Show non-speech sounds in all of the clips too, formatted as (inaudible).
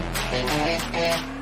Thank you.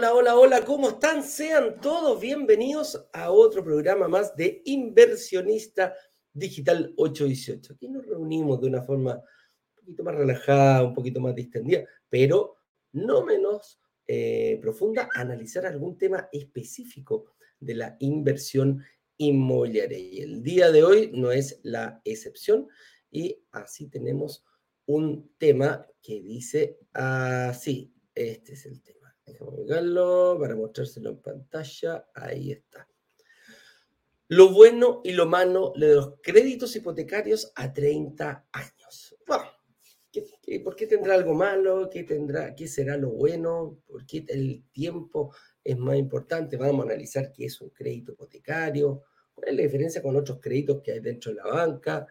Hola, hola, hola, ¿cómo están? Sean todos bienvenidos a otro programa más de Inversionista Digital 818. Aquí nos reunimos de una forma un poquito más relajada, un poquito más distendida, pero no menos eh, profunda, analizar algún tema específico de la inversión inmobiliaria. Y el día de hoy no es la excepción y así tenemos un tema que dice así, este es el tema. Déjame ubicarlo para mostrárselo en pantalla. Ahí está. Lo bueno y lo malo de los créditos hipotecarios a 30 años. por qué tendrá algo malo? ¿Qué, tendrá, ¿Qué será lo bueno? ¿Por qué el tiempo es más importante? Vamos a analizar qué es un crédito hipotecario, cuál es la diferencia con otros créditos que hay dentro de la banca,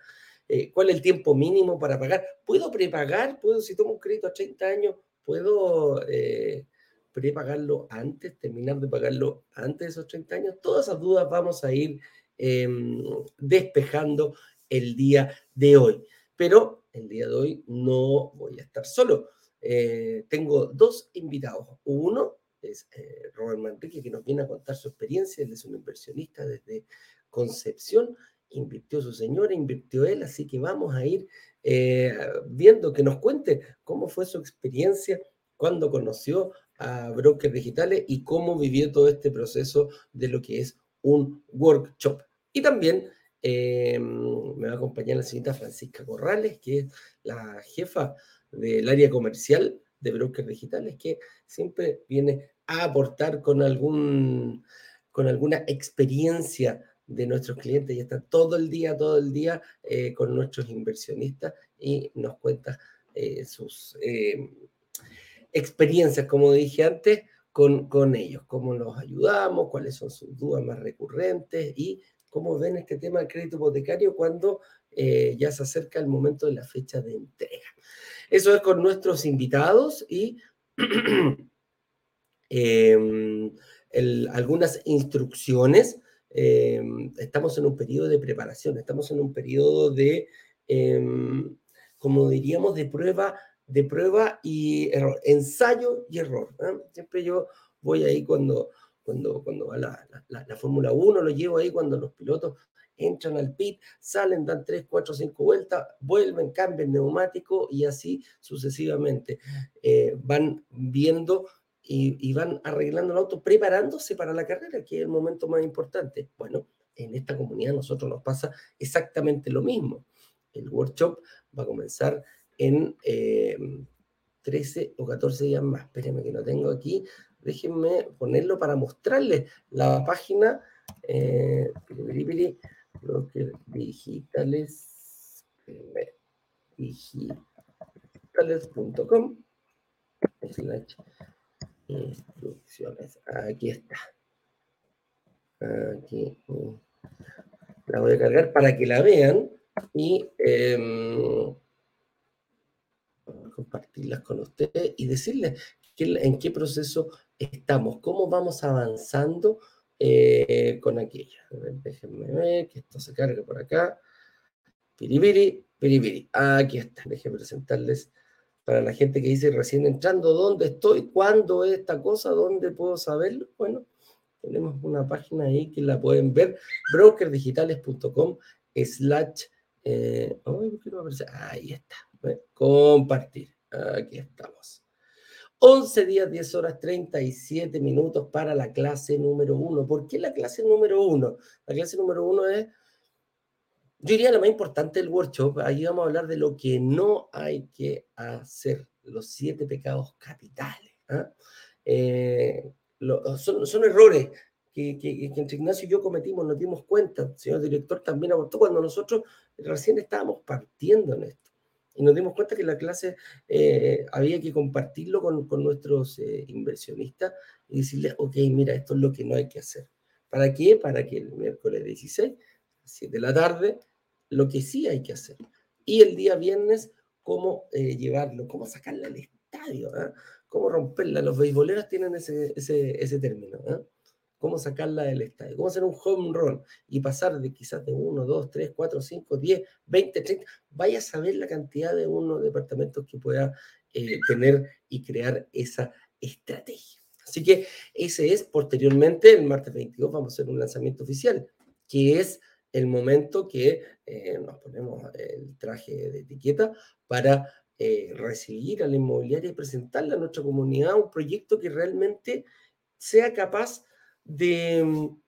eh, cuál es el tiempo mínimo para pagar. ¿Puedo prepagar? ¿Puedo, si tomo un crédito a 30 años, puedo eh, prepagarlo antes, terminar de pagarlo antes de esos 30 años? Todas esas dudas vamos a ir em, despejando el día de hoy. Pero el día de hoy no voy a estar solo. Eh, tengo dos invitados. Uno es eh, Robert Manrique, que nos viene a contar su experiencia. Él es un inversionista desde Concepción. Invirtió su señora, invirtió él, así que vamos a ir eh, viendo que nos cuente cómo fue su experiencia cuando conoció a brokers digitales y cómo vivió todo este proceso de lo que es un workshop. Y también eh, me va a acompañar la señorita Francisca Corrales, que es la jefa del área comercial de brokers digitales, que siempre viene a aportar con, algún, con alguna experiencia de nuestros clientes y está todo el día, todo el día eh, con nuestros inversionistas y nos cuenta eh, sus experiencias, como dije antes, con, con ellos, cómo los ayudamos, cuáles son sus dudas más recurrentes y cómo ven este tema del crédito hipotecario cuando eh, ya se acerca el momento de la fecha de entrega. Eso es con nuestros invitados y (clears throat) em, algunas instrucciones. Em, estamos en un periodo de preparación, estamos en un periodo de, em, como diríamos, de prueba de prueba y error, ensayo y error. Siempre yo voy ahí cuando, cuando, cuando va la, la, Fórmula 1, lo llevo ahí cuando los pilotos entran al pit, salen, dan 3, 4, 5 vueltas, vuelven, cambian neumático y así sucesivamente. Eh, van viendo y, y, van arreglando el auto, preparándose para la carrera, que es el momento más importante. Bueno, en esta comunidad a nosotros nos pasa exactamente lo mismo. El workshop va a comenzar en 13 eh, o 14 días más. Espérenme que lo tengo aquí. Déjenme ponerlo para mostrarles la página eh, digitales digitales.com instrucciones. Aquí está. Aquí. La voy a cargar para que la vean y eh, compartirlas con ustedes y decirles en qué proceso estamos, cómo vamos avanzando eh, con aquello. déjenme ver que esto se cargue por acá. Piribiri, piribiri. Aquí está. Déjenme presentarles para la gente que dice recién entrando, ¿dónde estoy? ¿Cuándo es esta cosa? ¿Dónde puedo saberlo? Bueno, tenemos una página ahí que la pueden ver, brokerdigitales.com slash, eh, ahí está, compartir. Aquí estamos. 11 días, 10 horas, 37 minutos para la clase número 1. ¿Por qué la clase número 1? La clase número 1 es, yo diría, la más importante del workshop. Ahí vamos a hablar de lo que no hay que hacer, los siete pecados capitales. ¿ah? Eh, son, errores que, que, que, entre Ignacio y yo cometimos, nos dimos cuenta. El señor director también abortó cuando nosotros recién estábamos partiendo en esto y nos dimos cuenta que la clase eh, había que compartirlo con, con nuestros eh, inversionistas y decirles, ok, mira, esto es lo que no hay que hacer. ¿Para qué? Para que el miércoles 16 7 de la tarde, lo que sí hay que hacer. Y el día viernes, cómo eh, llevarlo, cómo sacarla al estadio, ¿ah? cómo romperla. Los beisboleros tienen ese, ese, ese término. Cómo sacarla del estadio, cómo hacer un home run y pasar de quizás de 1, 2, 3, 4, 5, 10, 20, 30. Vaya a saber la cantidad de unos departamentos que pueda eh, tener y crear esa estrategia. Así que ese es posteriormente, el martes 22, vamos a hacer un lanzamiento oficial, que es el momento que eh, nos ponemos el traje de etiqueta para eh, recibir a la inmobiliaria y presentarle a nuestra comunidad un proyecto que realmente sea capaz de, mm,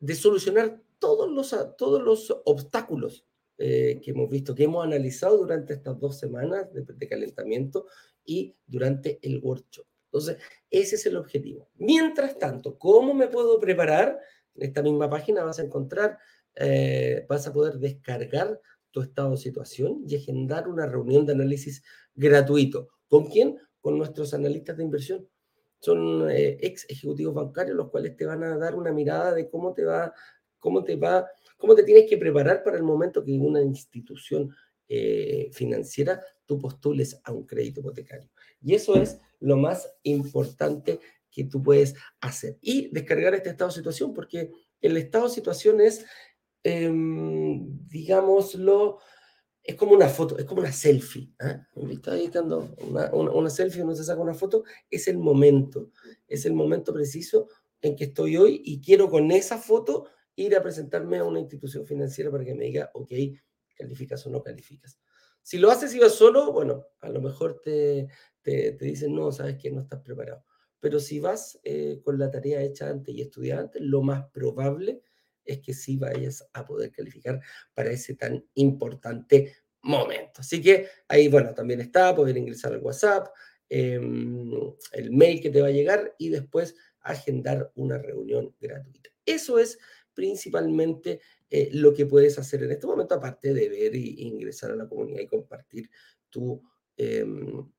de solucionar todos los, todos los obstáculos eh, que hemos visto, que hemos analizado durante estas dos semanas de, de calentamiento y durante el workshop. Entonces, ese es el objetivo. Mientras tanto, ¿cómo me puedo preparar? En esta misma página vas a encontrar, eh, vas a poder descargar tu estado de situación y agendar una reunión de análisis gratuito. ¿Con quién? Con nuestros analistas de inversión. Son eh, ex ejecutivos bancarios los cuales te van a dar una mirada de cómo te va, cómo te va, cómo te tienes que preparar para el momento que una institución eh, financiera tú postules a un crédito hipotecario. Y eso es lo más importante que tú puedes hacer. Y descargar este estado de situación, porque el estado de situación es, em, digámoslo, es como una foto, es como una selfie. ¿eh? Está editando una, una, una, selfie, uno se saca una foto, es el momento, es el momento preciso en que estoy hoy y quiero con esa foto ir a presentarme a una institución financiera para que me diga, ok, calificas o no calificas. Si lo haces y vas solo, bueno, a lo mejor te, te, dicen, no, sabes que no estás preparado. Pero si vas eh, con la tarea hecha antes y estudiar antes, lo más probable es que sí vayas a poder calificar para ese tan importante momento. Así que ahí, bueno, también está, poder ingresar al WhatsApp, em, el mail que te va a llegar y después agendar una reunión gratuita. Eso es principalmente eh, lo que puedes hacer en este momento, aparte de ver e ingresar a la comunidad y compartir tu, em,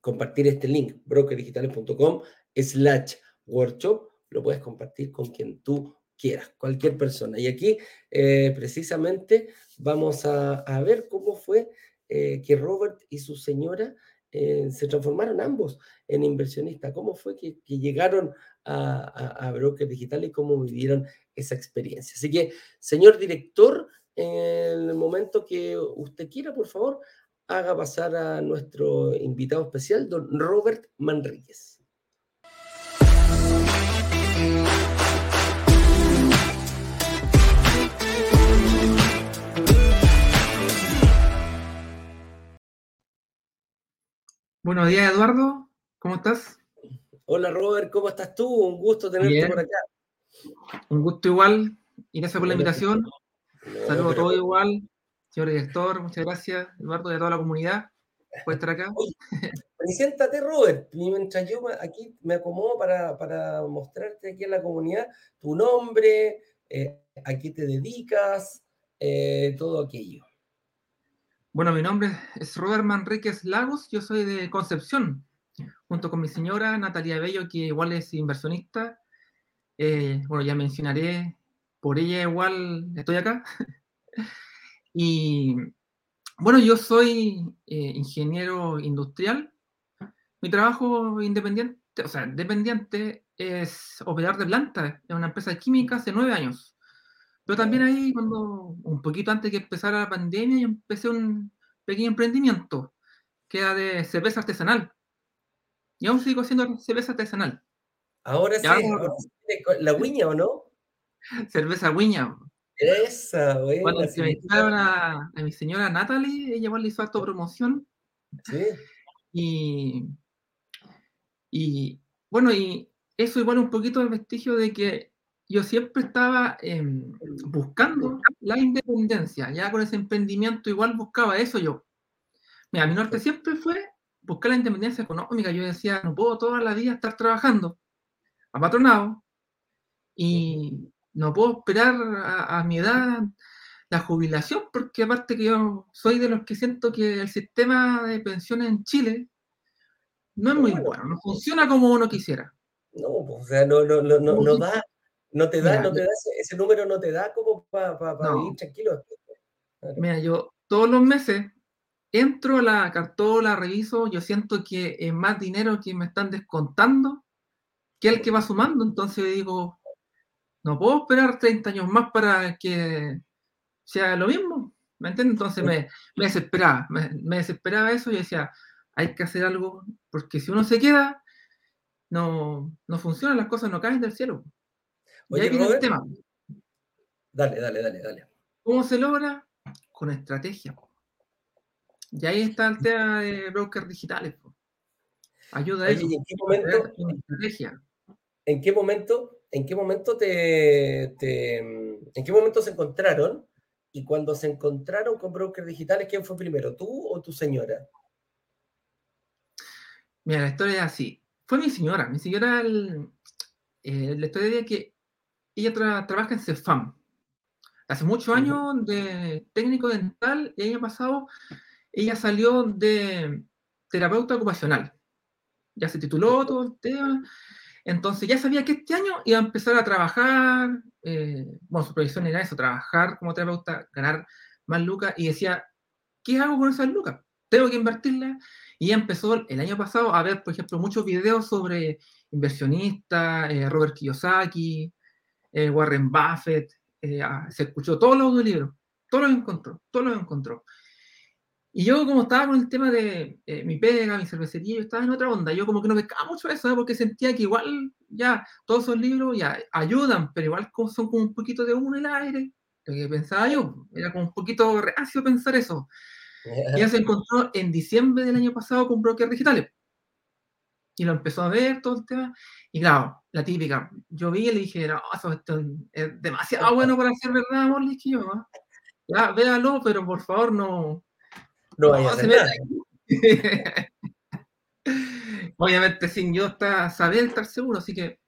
compartir este link, brokerdigitales.com slash workshop, lo puedes compartir con quien tú quieras, cualquier persona. Y aquí eh, precisamente vamos a, ver cómo fue eh, que Robert y su señora eh, se transformaron ambos en inversionistas, cómo fue que, llegaron a, a, a, Broker Digital y cómo vivieron esa experiencia. Así que, señor director, en el momento que usted quiera, por favor, haga pasar a nuestro invitado especial, don Robert Manríquez. Buenos días, Eduardo. ¿Cómo estás? Hola, Robert. ¿Cómo estás tú? Un gusto tenerte Bien. por acá. Un gusto igual. Y gracias por la invitación. No, Saludos a todos igual. Señor director, muchas gracias, Eduardo, y a toda la comunidad por estar acá. Oye, preséntate, Robert. Mientras yo aquí me acomodo para, para mostrarte aquí en la comunidad tu nombre, eh, a qué te dedicas, eh, todo aquello. Bueno, mi nombre es Robert Manríquez Lagos, yo soy de Concepción, junto con mi señora Natalia Bello, que igual es inversionista. Eh, bueno, ya mencionaré, por ella igual estoy acá. (laughs) y bueno, yo soy eh, ingeniero industrial. Mi trabajo independiente, o sea, dependiente, es operador de planta en una empresa de química hace nueve años. Pero también ahí, cuando un poquito antes que empezara la pandemia, yo empecé un pequeño emprendimiento que era de cerveza artesanal. Y aún sigo haciendo cerveza artesanal. Ahora sí, ahora, la guiña o no? (laughs) Cerveza guiña. Esa, güey. Cuando se me a, a mi señora Natalie, ella igual le hizo harto promoción. Sí. Y, y bueno, y eso igual un poquito el vestigio de que yo siempre estaba eh, buscando la independencia, ya con ese emprendimiento igual buscaba eso yo. Mira, mi norte siempre fue buscar la independencia económica. Yo decía, no puedo toda la vida estar trabajando apatronado y no puedo esperar a, a, mi edad la jubilación, porque aparte que yo soy de los que siento que el sistema de pensiones en Chile no es muy bueno, no funciona como uno quisiera. No, o sea, no, no, no, no, no da No te da, no te da ese, número no te da como para vivir tranquilo. Mira, yo todos los meses entro a la cartola, reviso, yo siento que es más dinero que me están descontando que el que va sumando. Entonces digo, no puedo esperar 30 años más para que sea lo mismo. ¿Me entiendes? Entonces me, me desesperaba, me, desesperaba eso y decía, hay que hacer algo, porque si uno se queda, no, no funcionan, las cosas no caen del cielo. Y ahí viene el tema. Dale, dale, dale, dale. ¿Cómo se logra? Con estrategia. Y ahí está el tema de brokers digitales. Ayuda a eso. ¿en qué momento, estrategia. ¿En qué momento, en qué momento te, en qué momento se encontraron? Y cuando se encontraron con brokers digitales, ¿quién fue primero, tú o tu señora? Mira, la historia es así. Fue mi señora. Mi señora, eh, la historia es que ella trabaja en CEFAM. Hace muchos años de técnico dental, el año pasado ella salió de terapeuta ocupacional. Ya se tituló todo el tema. Entonces ya sabía que este año iba a empezar a trabajar, eh, bueno, su proyección era eso, trabajar como terapeuta, ganar más lucas, y decía, ¿qué hago con esas lucas? Tengo que invertirlas. Y empezó el año pasado a ver, por ejemplo, muchos videos sobre inversionistas, eh, Robert Kiyosaki, eh, Warren Buffett, se escuchó todos los audiolibros, todos los encontró, todos los encontró. Y yo como estaba con el tema de eh, mi pega, mi cervecería, yo estaba en otra onda. Yo como que no pescaba mucho eso, porque sentía que igual ya todos esos libros ya ayudan, pero igual son como un poquito de humo en el aire. Lo que pensaba yo, era como un poquito reacio pensar eso. Y (laughs) ya se encontró en diciembre del año pasado con brokers digitales. Y lo empezó a ver todo el tema. Y claro, la típica. Yo vi y le dije, no, eso es demasiado bueno para ser verdad, amor. Le dije yo, ya, véalo, pero por favor no, no vaya a hacer nada. (laughs) Obviamente sin yo estar, saber estar seguro, así que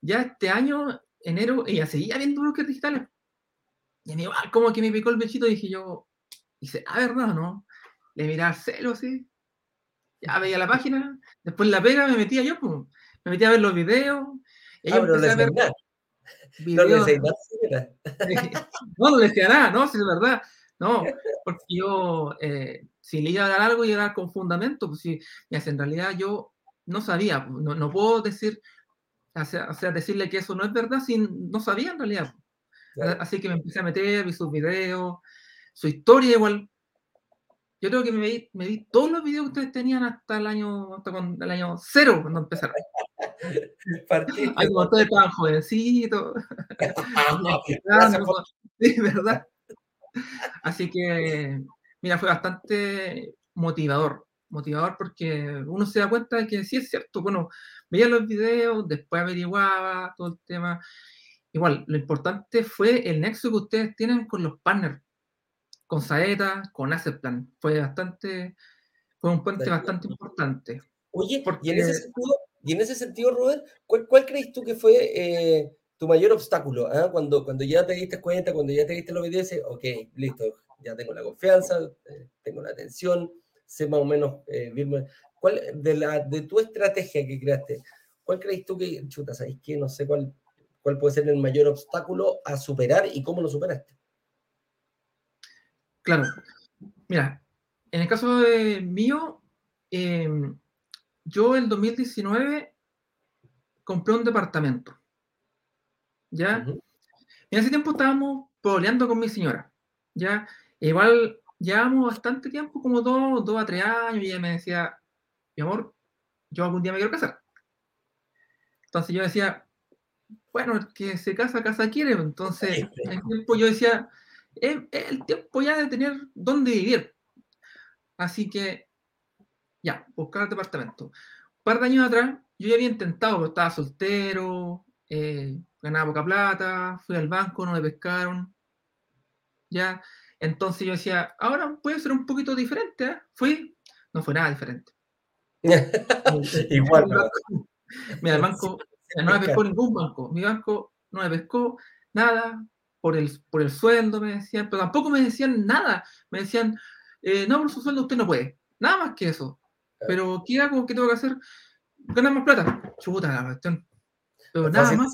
ya este año, enero, ella seguía viendo bloques digitales. Y a mí igual como que me picó el bechito, dije yo, dice, ah, ¿verdad no? Le miraba al celo así, ya veía la página, después la pega, me metía yo, pues, me metía a ver los videos. Y ah, pero a ver (laughs) no no, no le decía nada, no, si es verdad. No, porque yo, eh, si le iba a dar algo, iba a dar con fundamento, pues si, en realidad yo no sabía, no, no puedo decir, o sea, decirle que eso no es verdad si no sabía en realidad. Así que me empecé a meter, vi sus videos, su historia igual. Yo creo que me vi, me vi todos los videos que ustedes tenían hasta el año, hasta con, el año cero, cuando empezaron. (laughs) Ay, como ustedes estaban jovencitos. (laughs) sí, ¿verdad? Así que, mira, fue bastante motivador, motivador porque uno se da cuenta de que sí es cierto, bueno, veía los videos, después averiguaba todo el tema. Igual, lo importante fue el nexo que ustedes tienen con los partners, con Saeta, con Plan. Fue bastante, fue un puente bastante importante. Oye, y, en ese sentido, y en ese sentido, Robert, ¿cuál, cuál crees tú que fue eh, tu mayor obstáculo, ¿eh? cuando, cuando ya te diste cuenta, cuando ya te diste los videos, dices, ok, listo, ya tengo la confianza, eh, tengo la atención, sé más o menos eh, ¿Cuál, de, la, de tu estrategia que creaste, ¿cuál crees tú que, chuta, sabes que no sé cuál, cuál puede ser el mayor obstáculo a superar y cómo lo superaste? Claro, mira, en el caso de mío, em, yo en 2019 compré un departamento ¿ya? En ese tiempo estábamos peleando con mi señora, ¿ya? igual llevamos bastante tiempo, como dos, dos a tres años, y ella me decía, mi amor, yo algún día me quiero casar. Entonces yo decía, bueno, el que se casa, casa quiere. Entonces, en el tiempo yo decía, es, el tiempo ya de tener dónde vivir. Así que, ya, buscar el departamento. Un par de años atrás, yo ya había intentado, pero estaba soltero, eh, ganaba poca plata, fui al banco, no me pescaron. Ya, entonces yo decía, ahora puede ser un poquito diferente. ¿eh? Fui, no fue nada diferente. (laughs) Igual. Mira, el banco (laughs) no me pescó ningún banco. Mi banco no me pescó nada por el, por el sueldo, me decían, pero tampoco me decían nada. Me decían, eh, no, por su sueldo usted no puede. Nada más que eso. Pero ¿qué hago? ¿Qué tengo que hacer? Ganar más plata. Chuta la cuestión. Pero nada más.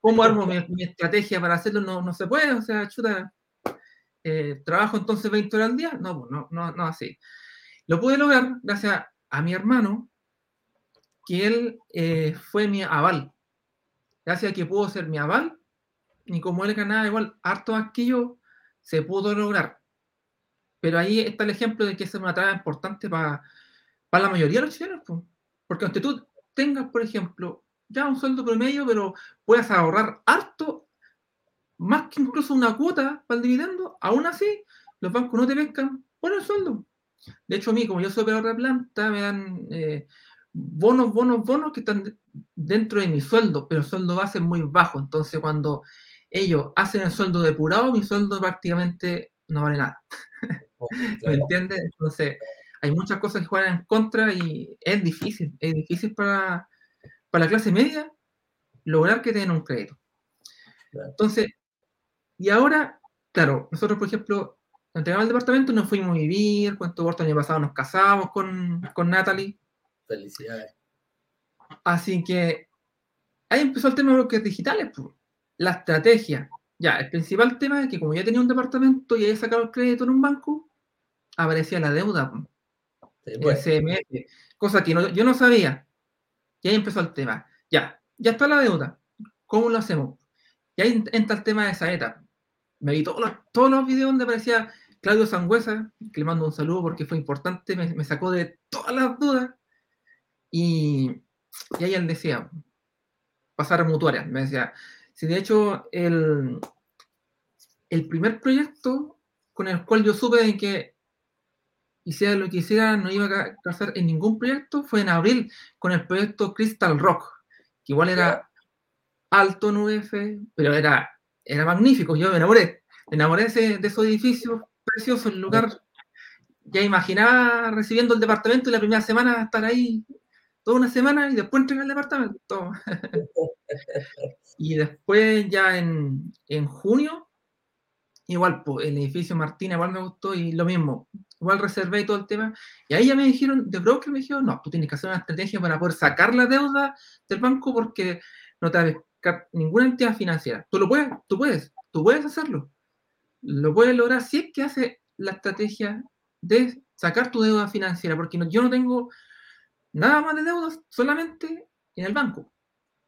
¿Cómo armo mi, estrategia para hacerlo? No, no se puede, o sea, chuta, eh, ¿trabajo entonces 20 horas al día? No, pues, no, no, no así. Lo pude lograr gracias a mi hermano, que él eh, fue mi aval. Gracias a que pudo ser mi aval, y como él ganaba igual harto más que yo, se pudo lograr. Pero ahí está el ejemplo de que es una tarea importante para, para la mayoría de los chilenos. Porque aunque tú tengas, por ejemplo, ya un sueldo promedio, pero puedas ahorrar harto, más que incluso una cuota para el dividendo, aún así, los bancos no te pescan por el sueldo. De hecho, a mí, como yo soy operador de planta, me dan eh, bonos, bonos, bonos que están dentro de mi sueldo, pero el sueldo base es muy bajo. Entonces, cuando ellos hacen el sueldo depurado, mi sueldo prácticamente no vale nada. (laughs) ¿Me entiendes? Entonces, hay muchas cosas que juegan en contra y es difícil, es difícil para, para la clase media lograr que tengan un crédito. Entonces, y ahora, claro, nosotros, por ejemplo, entregamos el departamento, nos fuimos a vivir, cuánto corto el año pasado nos casamos con, con Natalie. Felicidades. Así que ahí empezó el tema de bloques digitales, pues. La estrategia. Ya, el principal tema es que como ya tenía un departamento y había sacado el crédito en un banco, aparecía la deuda. Pues. cosa que yo no sabía. Y ahí empezó el tema. Ya, ya está la deuda. ¿Cómo lo hacemos? Y ahí entra el tema de Saeta. Me vi todos los, todos los videos donde aparecía Claudio Sangüesa, que le mando un saludo porque fue importante, me, sacó de todas las dudas. Y, y ahí él decía, pasar a mutuarias. Me decía, si de hecho el, el primer proyecto con el cual yo supe de que hiciera lo que hiciera, no iba a casar en ningún proyecto, fue en abril con el proyecto Crystal Rock, que igual era alto en UF, pero era, era magnífico, yo me enamoré, me enamoré de, esos edificios preciosos, el lugar, ya imaginaba recibiendo el departamento y la primera semana estar ahí toda una semana y después entregar el departamento. (laughs) y después ya en, en junio igual, pues, el edificio Martina igual me gustó y lo mismo, igual reservé todo el tema. Y ahí ya me dijeron, de broker me dijeron, no, tú tienes que hacer una estrategia para poder sacar la deuda del banco porque no te va a ninguna entidad financiera. Tú lo puedes, tú puedes, tú puedes hacerlo. Lo puedes lograr si es que hace la estrategia de sacar tu deuda financiera, porque yo no tengo nada más de deudas, solamente en el banco.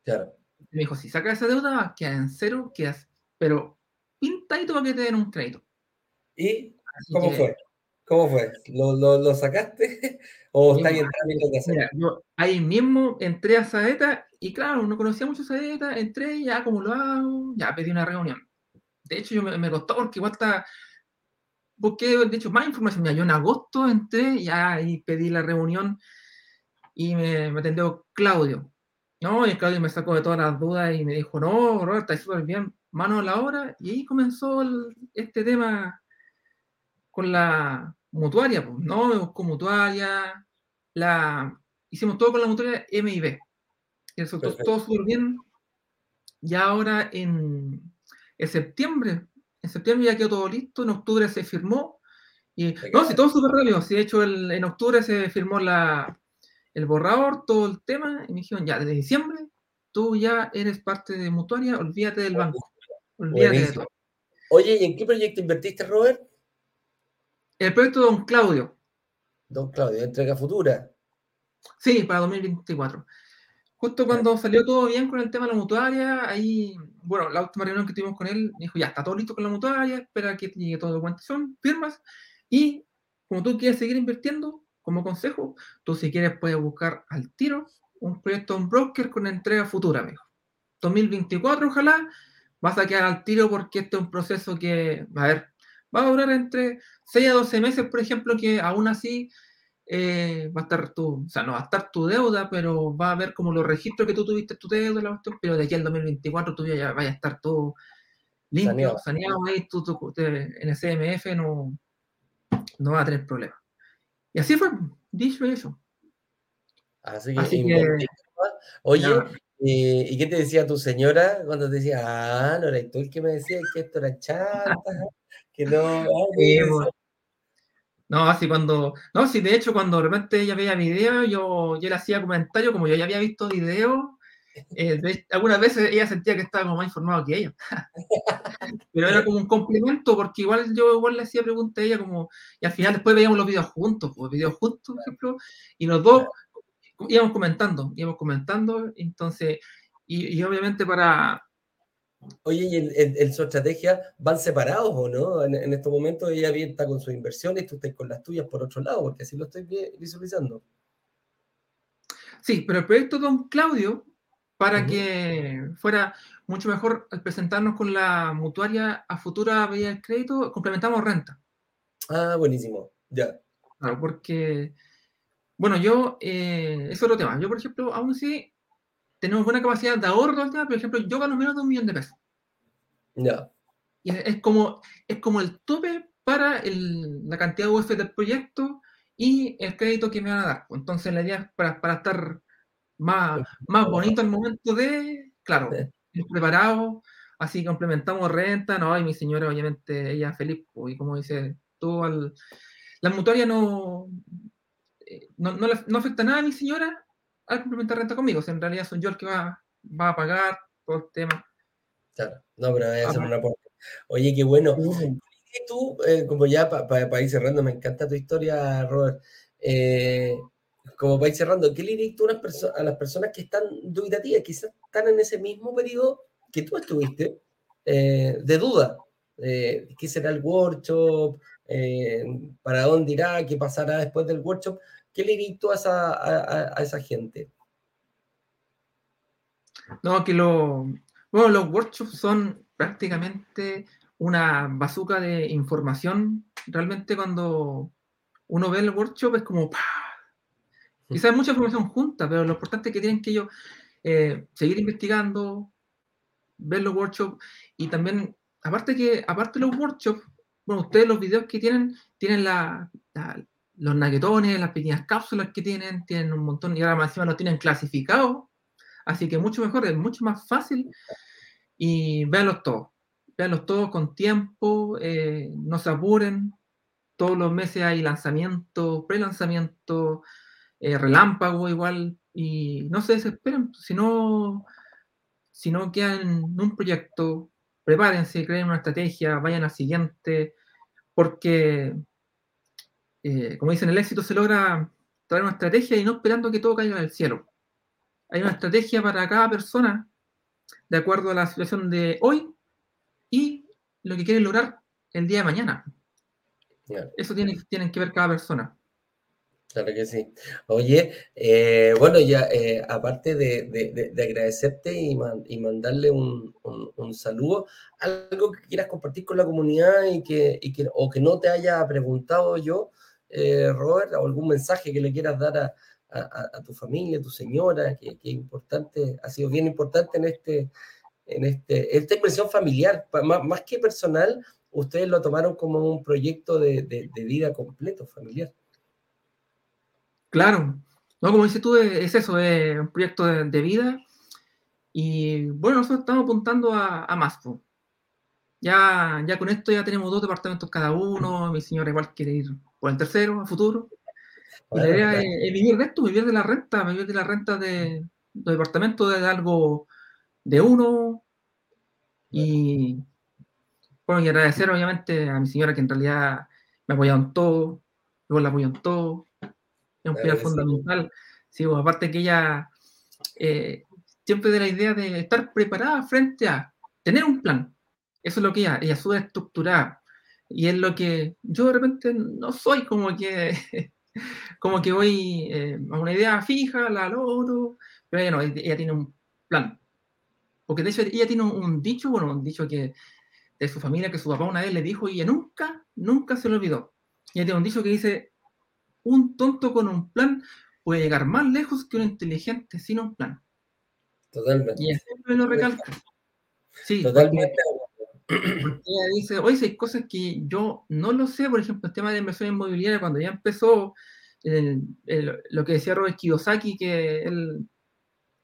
Claro. Me dijo, si sacas esa deuda, queda en cero, quedas, pero pintadito para que te den un crédito. ¿Y cómo fue? ¿Cómo fue? ¿Lo, lo, sacaste? (laughs) ¿O está en trámite de hacer? yo ahí mismo entré a Saeta y claro, no conocía mucho Saeta, entré ya como lo hago, ya pedí una reunión. De hecho, yo me, costó porque igual está. Porque, de hecho, más información. Yo en agosto entré ya y pedí la reunión y me, me atendió Claudio. No, y Claudio me sacó de todas las dudas y me dijo, no, Roberto, está súper bien, mano a la obra, y ahí comenzó este tema con la mutuaria, pues, ¿no? Me buscó mutuaria, la, hicimos todo con la mutuaria MIB. Y resultó todo súper bien. Y ahora en, en, septiembre, en septiembre ya quedó todo listo, en octubre se firmó. Y, no, sí, todo súper rápido. Sí, de hecho, en octubre se firmó la, el borrador, todo el tema, y me dijeron, ya, desde diciembre, tú ya eres parte de Mutuaria, olvídate del banco. Oye, ¿y en qué proyecto invertiste, Robert? El proyecto Don Claudio. Don Claudio, entrega futura. Sí, para 2024. Justo cuando salió todo bien con el tema de la mutuaria, ahí, bueno, la última reunión que tuvimos con él, dijo, ya, está todo listo con la mutuaria, espera que llegue todo de documentación, firmas, y como tú quieres seguir invirtiendo, como consejo, tú si quieres puedes buscar al tiro un proyecto, un broker con entrega futura, amigo. 2024, ojalá, vas a quedar al tiro porque este es un proceso que, a ver, va a durar entre 6 a 12 meses, por ejemplo, que aún así eh, va a estar tu, o sea, no va a estar tu deuda, pero va a ver como los registros que tú tuviste tu deuda, pero de aquí al 2024 tú ya vaya a estar todo limpio, saneado, ahí, tú, en el CMF no, no va a tener problemas. Y así fue, dicho eso. Así que, oye, ¿Y, qué te decía tu señora cuando te decía, ah, no eres tú el que me decía que esto era chata, que no... (laughs) no, así cuando, no, sí, de hecho cuando de repente ella veía videos, yo, yo le hacía comentarios, como yo ya había visto videos, eh, algunas veces ella sentía que estaba como más informado que ella. (laughs) Pero era como un complemento, porque igual yo igual le hacía preguntas a ella como, y al final después veíamos los videos juntos, pues videos juntos, por ejemplo, y los dos íbamos comentando, íbamos comentando, entonces, y, obviamente para... Oye, ¿y en, su estrategia van separados o no? En, estos momentos ella está con sus inversiones, tú estás con las tuyas por otro lado, porque así lo estoy visualizando. Sí, pero el proyecto Don Claudio, para que fuera mucho mejor al presentarnos con la mutuaria a futura vía del crédito, complementamos renta. Ah, buenísimo, ya. Claro, porque, bueno, yo, eh, es otro tema. Yo, por ejemplo, aún sí tenemos buena capacidad de ahorro, tema, por ejemplo, yo gano menos de un millón de pesos. Ya. Y es como, es como el tope para la cantidad de UF del proyecto y el crédito que me van a dar. Entonces, la idea es para, para estar más, más bonito al momento de, claro, preparado, así complementamos renta, no, y mi señora, obviamente, ella feliz, y como dice tú, al, la mutuaria no, eh, no, no, afecta nada a mi señora al complementar renta conmigo, en realidad soy yo el que va, va a pagar todo el tema. Claro, no, pero voy a hacer una aporte. Oye, qué bueno. Y tú, eh, como ya para ir cerrando, me encanta tu historia, Robert. Eh, como ir cerrando, ¿qué le dirías a las, personas que están dubitativas, quizás están en ese mismo periodo que tú estuviste, eh, de duda? Eh, ¿Qué será el workshop? Eh, ¿Para dónde irá? ¿Qué pasará después del workshop? ¿Qué le dirías a esa, gente? No, que lo, bueno, los workshops son prácticamente una bazuca de información. Realmente cuando uno ve el workshop es como Quizás mucha información junta, pero lo importante es que tienen que ellos eh, seguir investigando, ver los workshops y también, aparte que, aparte de los workshops, bueno, ustedes los videos que tienen, tienen la, los naguetones, las pequeñas cápsulas que tienen, tienen un montón y ahora más encima los tienen clasificados, así que mucho mejor, es mucho más fácil y véanlos todos, véanlos todos con tiempo, eh, no se apuren, todos los meses hay lanzamiento, pre-lanzamiento, eh, relámpago igual, y no se desesperen, si no, si no quedan en un proyecto, prepárense, creen una estrategia, vayan al siguiente, porque, eh, como dicen, el éxito se logra traer una estrategia y no esperando que todo caiga del cielo. Hay una estrategia para cada persona, de acuerdo a la situación de hoy y lo que quieren lograr el día de mañana. Eso tiene, tienen que ver cada persona. Claro que sí. Oye, eh, bueno, ya eh, aparte de, agradecerte y, mandarle un, saludo, algo que quieras compartir con la comunidad y que, o que no te haya preguntado yo, eh, Robert, o algún mensaje que le quieras dar a, tu familia, a tu señora, que, que, importante, ha sido bien importante en este, en este, esta impresión familiar, más, más que personal, ustedes lo tomaron como un proyecto de vida completo, familiar. Claro, no, como dices tú, es eso, es un proyecto de, vida. Y bueno, nosotros estamos apuntando a, más. Ya, ya con esto ya tenemos dos departamentos cada uno, mi señora igual quiere ir por el tercero a futuro. Y la idea es, vivir de esto, vivir de la renta, vivir de la renta de los departamentos de algo de uno. Y bueno, y agradecer obviamente a mi señora que en realidad me ha apoyado en todo, luego la apoyo en todo, es un pilar fundamental. Sí, pues, aparte que ella eh, siempre de la idea de estar preparada frente a tener un plan. Eso es lo que ella, ella sube estructurada. Y es lo que yo de repente no soy como que, (laughs) como que voy eh, a una idea fija, la logro, pero ella no, ella tiene un plan. Porque de hecho ella tiene un, dicho, bueno, un dicho que de su familia que su papá una vez le dijo y ella nunca, nunca se lo olvidó. Ella tiene un dicho que dice, un tonto con un plan puede llegar más lejos que un inteligente sin un plan. Totalmente. Y siempre lo recalca. Sí, totalmente. Porque, ella dice, oye, hay cosas que yo no lo sé, por ejemplo, el tema de inversión inmobiliaria, cuando ya empezó lo que decía Robert Kiyosaki, que él,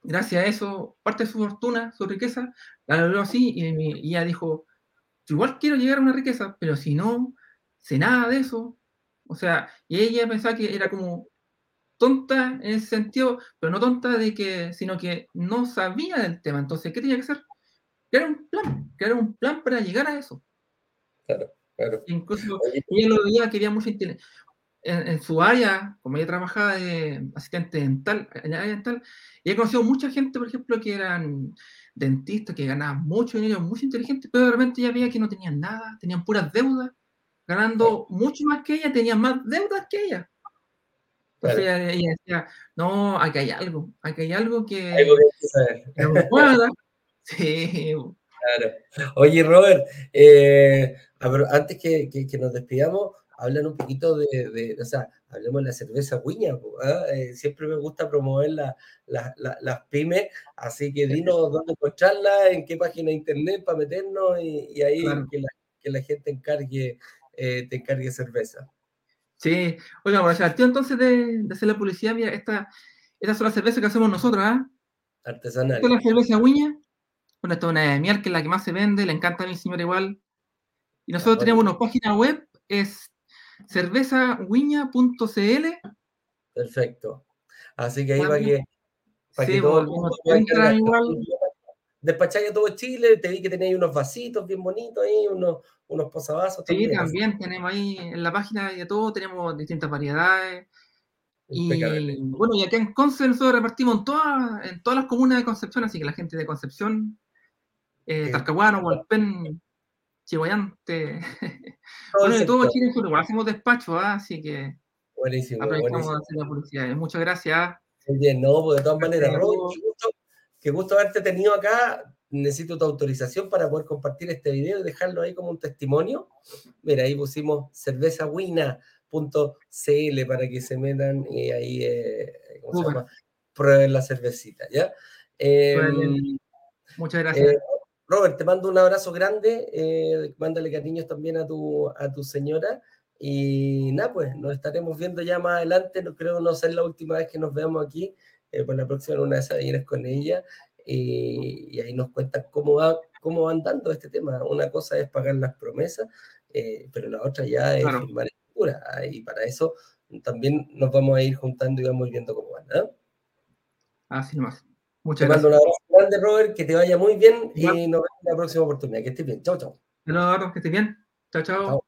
gracias a eso, parte de su fortuna, su riqueza, la logró así, y, y ella dijo, igual quiero llegar a una riqueza, pero si no sé nada de eso, o sea, y ella pensaba que era como tonta en ese sentido, pero no tonta de que, sino que no sabía del tema. Entonces, ¿qué tenía que hacer? Crear un plan, crear un plan para llegar a eso. Claro, claro. Incluso ella lo veía que había mucha en, en, su área, como ella trabajaba de asistente dental, en área dental, he conocido mucha gente, por ejemplo, que eran dentistas, que ganaban mucho dinero, muy inteligentes, pero de repente ya veía que no tenían nada, tenían puras deudas, ganando mucho más que ella, tenían más deudas que ella. Entonces ella, decía, no, aquí hay algo, aquí hay algo que... Algo que, que no pueda. (laughs) Sí. Claro. Oye, Robert, eh, antes que, que, nos despidamos, hablan un poquito de, o sea, hablemos de la cerveza Guiña, ¿ah? eh, siempre me gusta promover las pymes, así que dinos dónde encontrarla, en qué página de internet para meternos y, ahí que, la, que, la, gente encargue, eh, te encargue cerveza. Sí, oiga, bueno, tío, entonces de, hacer la publicidad, mira, esta, estas son las cervezas que hacemos nosotros, ¿ah? Artesanal. Esta es la cerveza Guiña, bueno, esta es una de miel que es la que más se vende, le encanta a mi señor igual. Y nosotros tenemos una página web, es cervezaguiña.cl. Perfecto. Así que ahí va que, para sí, que todo el igual. Despacháis a todo Chile, te vi que tenéis unos vasitos bien bonitos ahí, unos, unos posavasos. Sí, también, tenemos ahí en la página de todo, tenemos distintas variedades. Y bueno, y aquí en Conce nosotros repartimos en todas, en todas las comunas de Concepción, así que la gente de Concepción eh, Talcahuano, Hualpén, bueno, de todo Chile igual hacemos despacho, ¿ah? así que buenísimo, aprovechamos buenísimo. hacer la publicidad. Muchas gracias. Muy bien, no, pues de todas maneras, qué gusto, haberte tenido acá. Necesito tu autorización para poder compartir este video y dejarlo ahí como un testimonio. Mira, ahí pusimos cervezawina.cl para que se metan y ahí, eh, ¿cómo se llama? Prueben la cervecita, ¿ya? Eh, Muchas gracias. Eh, Robert, te mando un abrazo grande, eh, mándale cariños también a tu, a tu señora y nada, pues nos estaremos viendo ya más adelante, no creo no ser la última vez que nos veamos aquí, eh, pues la próxima una de esas vienes con ella y, ahí nos cuentas cómo va, cómo van dando este tema. Una cosa es pagar las promesas, eh, pero la otra ya es firmar escritura ah, y para eso también nos vamos a ir juntando y vamos viendo cómo van. ¿no? Así nomás. Muchas te gracias. Mando un abrazo grande, Robert, que te vaya muy bien y nos vemos en la próxima oportunidad. Que estés bien. Chao, chao. Hola, que estés bien. Chao, chao. chao.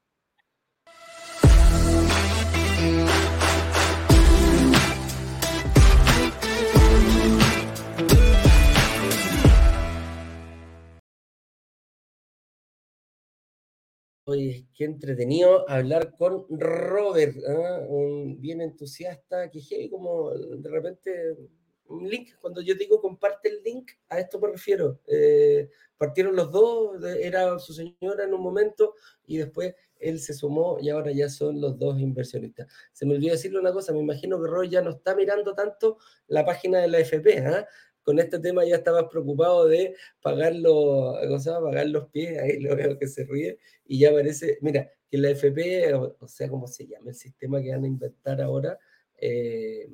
Oye, qué entretenido hablar con Robert, ¿ah? un bien entusiasta, que como de repente un link. Cuando yo digo comparte el link, a esto me refiero. Eh, partieron los dos, era su señora en un momento y después él se sumó y ahora ya son los dos inversionistas. Se me olvidó decirle una cosa, me imagino que Roy ya no está mirando tanto la página de la FP. ¿ah? Con este tema ya estabas preocupado de pagar los, pagar los pies, ahí lo veo que se ríe y ya parece, mira, que la FP, o, sea, como se llama el sistema que van a inventar ahora, eh,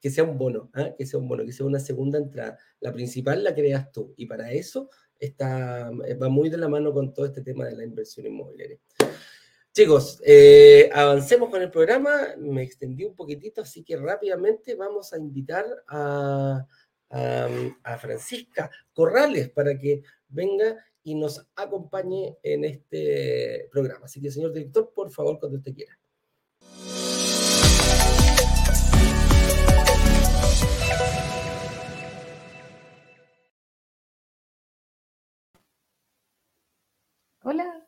que sea un bono, ¿ah? que sea un bono, que sea una segunda entrada. La principal la creas tú y para eso está, va muy de la mano con todo este tema de la inversión inmobiliaria. Chicos, eh, avancemos con el programa. Me extendí un poquitito, así que rápidamente vamos a invitar a, a, Francisca Corrales para que venga y nos acompañe en este programa. Así que, señor director, por favor, cuando usted quiera. Hola.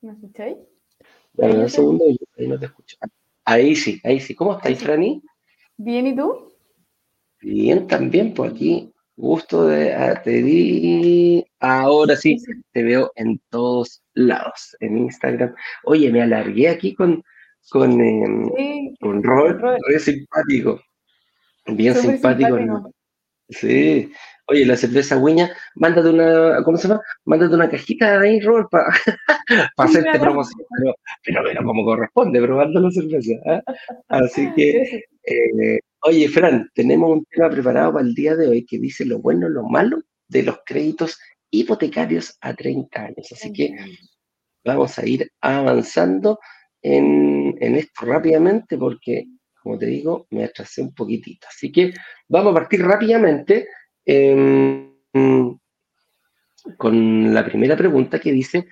¿Me escucháis? Dame un segundo, ahí no te escucho. Ahí sí, ahí sí. ¿Cómo estáis, Franny? Bien, ¿y tú? Bien, también, por pues aquí. Gusto de ah, te di. Ahora sí, te veo en todos lados, en Instagram. Oye, me alargué aquí con, con, eh, con Robert, simpático. Bien simpático. Sí. Oye, la cerveza Guiña, mándate una, ¿cómo se llama? Mándate una cajita ahí, Robert, para (laughs) hacerte promoción, pero, pero, como corresponde, probando la cerveza. ¿eh? Así que, eh, oye, Fran, tenemos un tema preparado para el día de hoy que dice lo bueno, lo malo de los créditos hipotecarios a 30 años. Así que vamos a ir avanzando. en, esto rápidamente porque, como te digo, me atrasé un poquitito. Así que vamos a partir rápidamente em, con la primera pregunta que dice,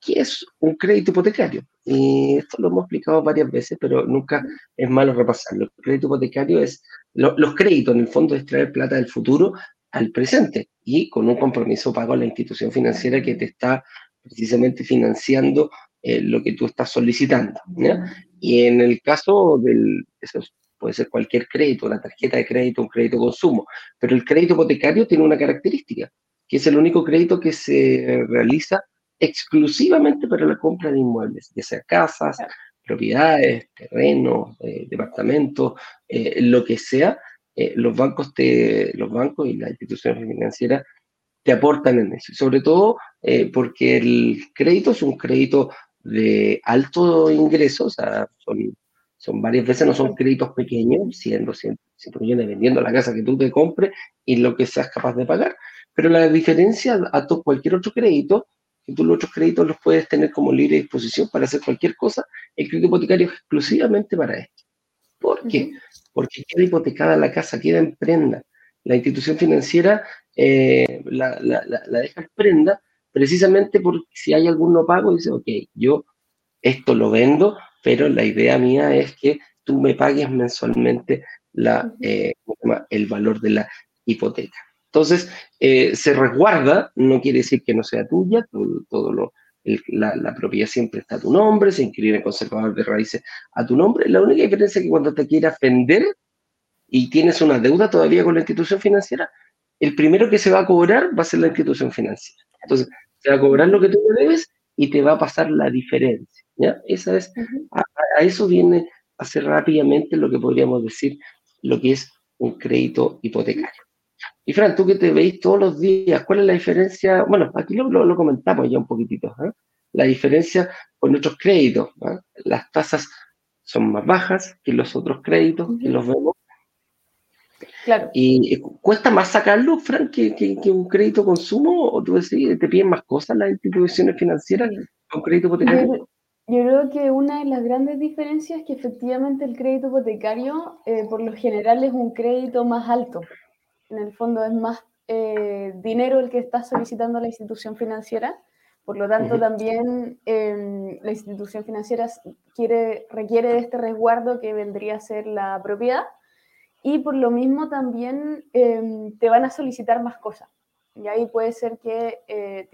¿qué es un crédito hipotecario? Y esto lo hemos explicado varias veces, pero nunca es malo repasarlo. El crédito hipotecario es los créditos, en el fondo, es traer plata del futuro al presente y con un compromiso pago a la institución financiera que te está precisamente financiando eh, lo que tú estás solicitando. Y en el caso del, eso puede ser cualquier crédito, una tarjeta de crédito, un crédito de consumo, pero el crédito hipotecario tiene una característica, que es el único crédito que se realiza exclusivamente para la compra de inmuebles, ya sea casas, propiedades, terrenos, eh, departamentos, eh, lo que sea, los bancos te, los bancos y las instituciones financieras te aportan en eso. Sobre todo porque el crédito es un crédito de alto ingreso, o sea, son, son varias veces, no son créditos pequeños, 100, 200, 100 millones vendiendo la casa que tú te compres y lo que seas capaz de pagar. Pero la diferencia a todo, cualquier otro crédito, que tú los otros créditos los puedes tener como libre disposición para hacer cualquier cosa, el crédito hipotecario es exclusivamente para esto. ¿Por qué? Porque queda hipotecada la casa, queda en prenda. La institución financiera eh, la, la, la, deja en prenda precisamente porque si hay algún no pago, dice, ok, yo esto lo vendo, pero la idea mía es que tú me pagues mensualmente la, eh, el valor de la hipoteca. Entonces, eh, se resguarda, no quiere decir que no sea tuya, todo, lo, la, propiedad siempre está a tu nombre, se inscribe en conservador de raíces a tu nombre. La única diferencia es que cuando te quieras vender y tienes una deuda todavía con la institución financiera, el primero que se va a cobrar va a ser la institución financiera. Entonces, te va a cobrar lo que tú le debes y te va a pasar la diferencia. ¿Ya? Esa es, a, eso viene a ser rápidamente lo que podríamos decir lo que es un crédito hipotecario. Y Fran, tú que te veis todos los días, ¿cuál es la diferencia? Bueno, aquí lo, lo, comentamos ya un poquitito. ¿eh? La diferencia con otros créditos. ¿eh? Las tasas son más bajas que los otros créditos que los vemos y eh, cuesta más sacarlo, Frank, que, un crédito consumo, o tú decís, te piden más cosas las instituciones financieras con crédito hipotecario. Yo, creo que una de las grandes diferencias es que efectivamente el crédito hipotecario, eh, por lo general, es un crédito más alto. En el fondo es más eh, dinero el que está solicitando la institución financiera. Por lo tanto, también em, la institución financiera quiere, requiere de este resguardo que vendría a ser la propiedad y por lo mismo también em, te van a solicitar más cosas. Y ahí puede ser que eh,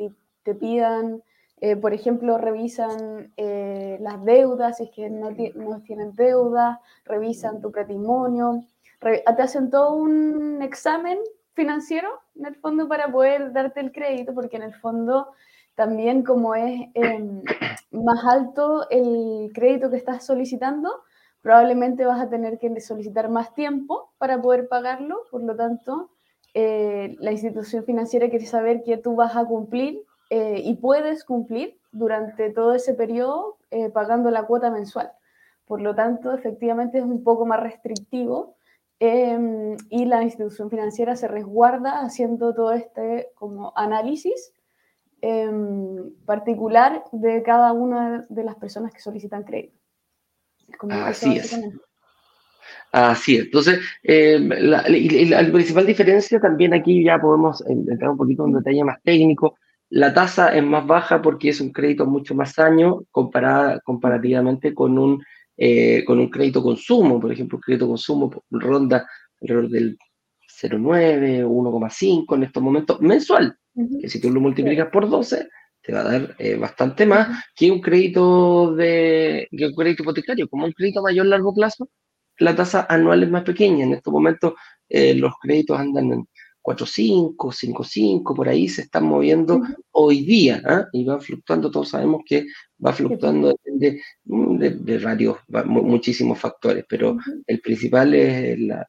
te, pidan, eh, por ejemplo, revisan eh, las deudas, si es que no, no, tienen deuda, revisan tu patrimonio, te hacen todo un examen financiero en el fondo para poder darte el crédito, porque en el fondo también como es em, más alto el crédito que estás solicitando, probablemente vas a tener que solicitar más tiempo para poder pagarlo, por lo tanto, eh, la institución financiera quiere saber que tú vas a cumplir eh, y puedes cumplir durante todo ese periodo eh, pagando la cuota mensual. Por lo tanto, efectivamente es un poco más restrictivo em, y la institución financiera se resguarda haciendo todo este como análisis em, particular de cada una de las personas que solicitan crédito. Así es. Así es. Entonces, eh, la, principal diferencia también aquí ya podemos entrar un poquito en detalle más técnico. La tasa es más baja porque es un crédito mucho más año comparada, comparativamente con un, eh, con un crédito consumo. Por ejemplo, un crédito consumo ronda alrededor del 0,9, 1,5 en estos momentos mensual. Que si tú lo multiplicas por 12, te va a dar eh, bastante más que un crédito de que un crédito hipotecario. Como un crédito a mayor largo plazo, la tasa anual es más pequeña. En estos momentos eh, los créditos andan en 4.5, 5.5, por ahí se están moviendo hoy día ¿ah? y van fluctuando. Todos sabemos que va fluctuando de, de, de varios, muchísimos factores, pero el principal es la,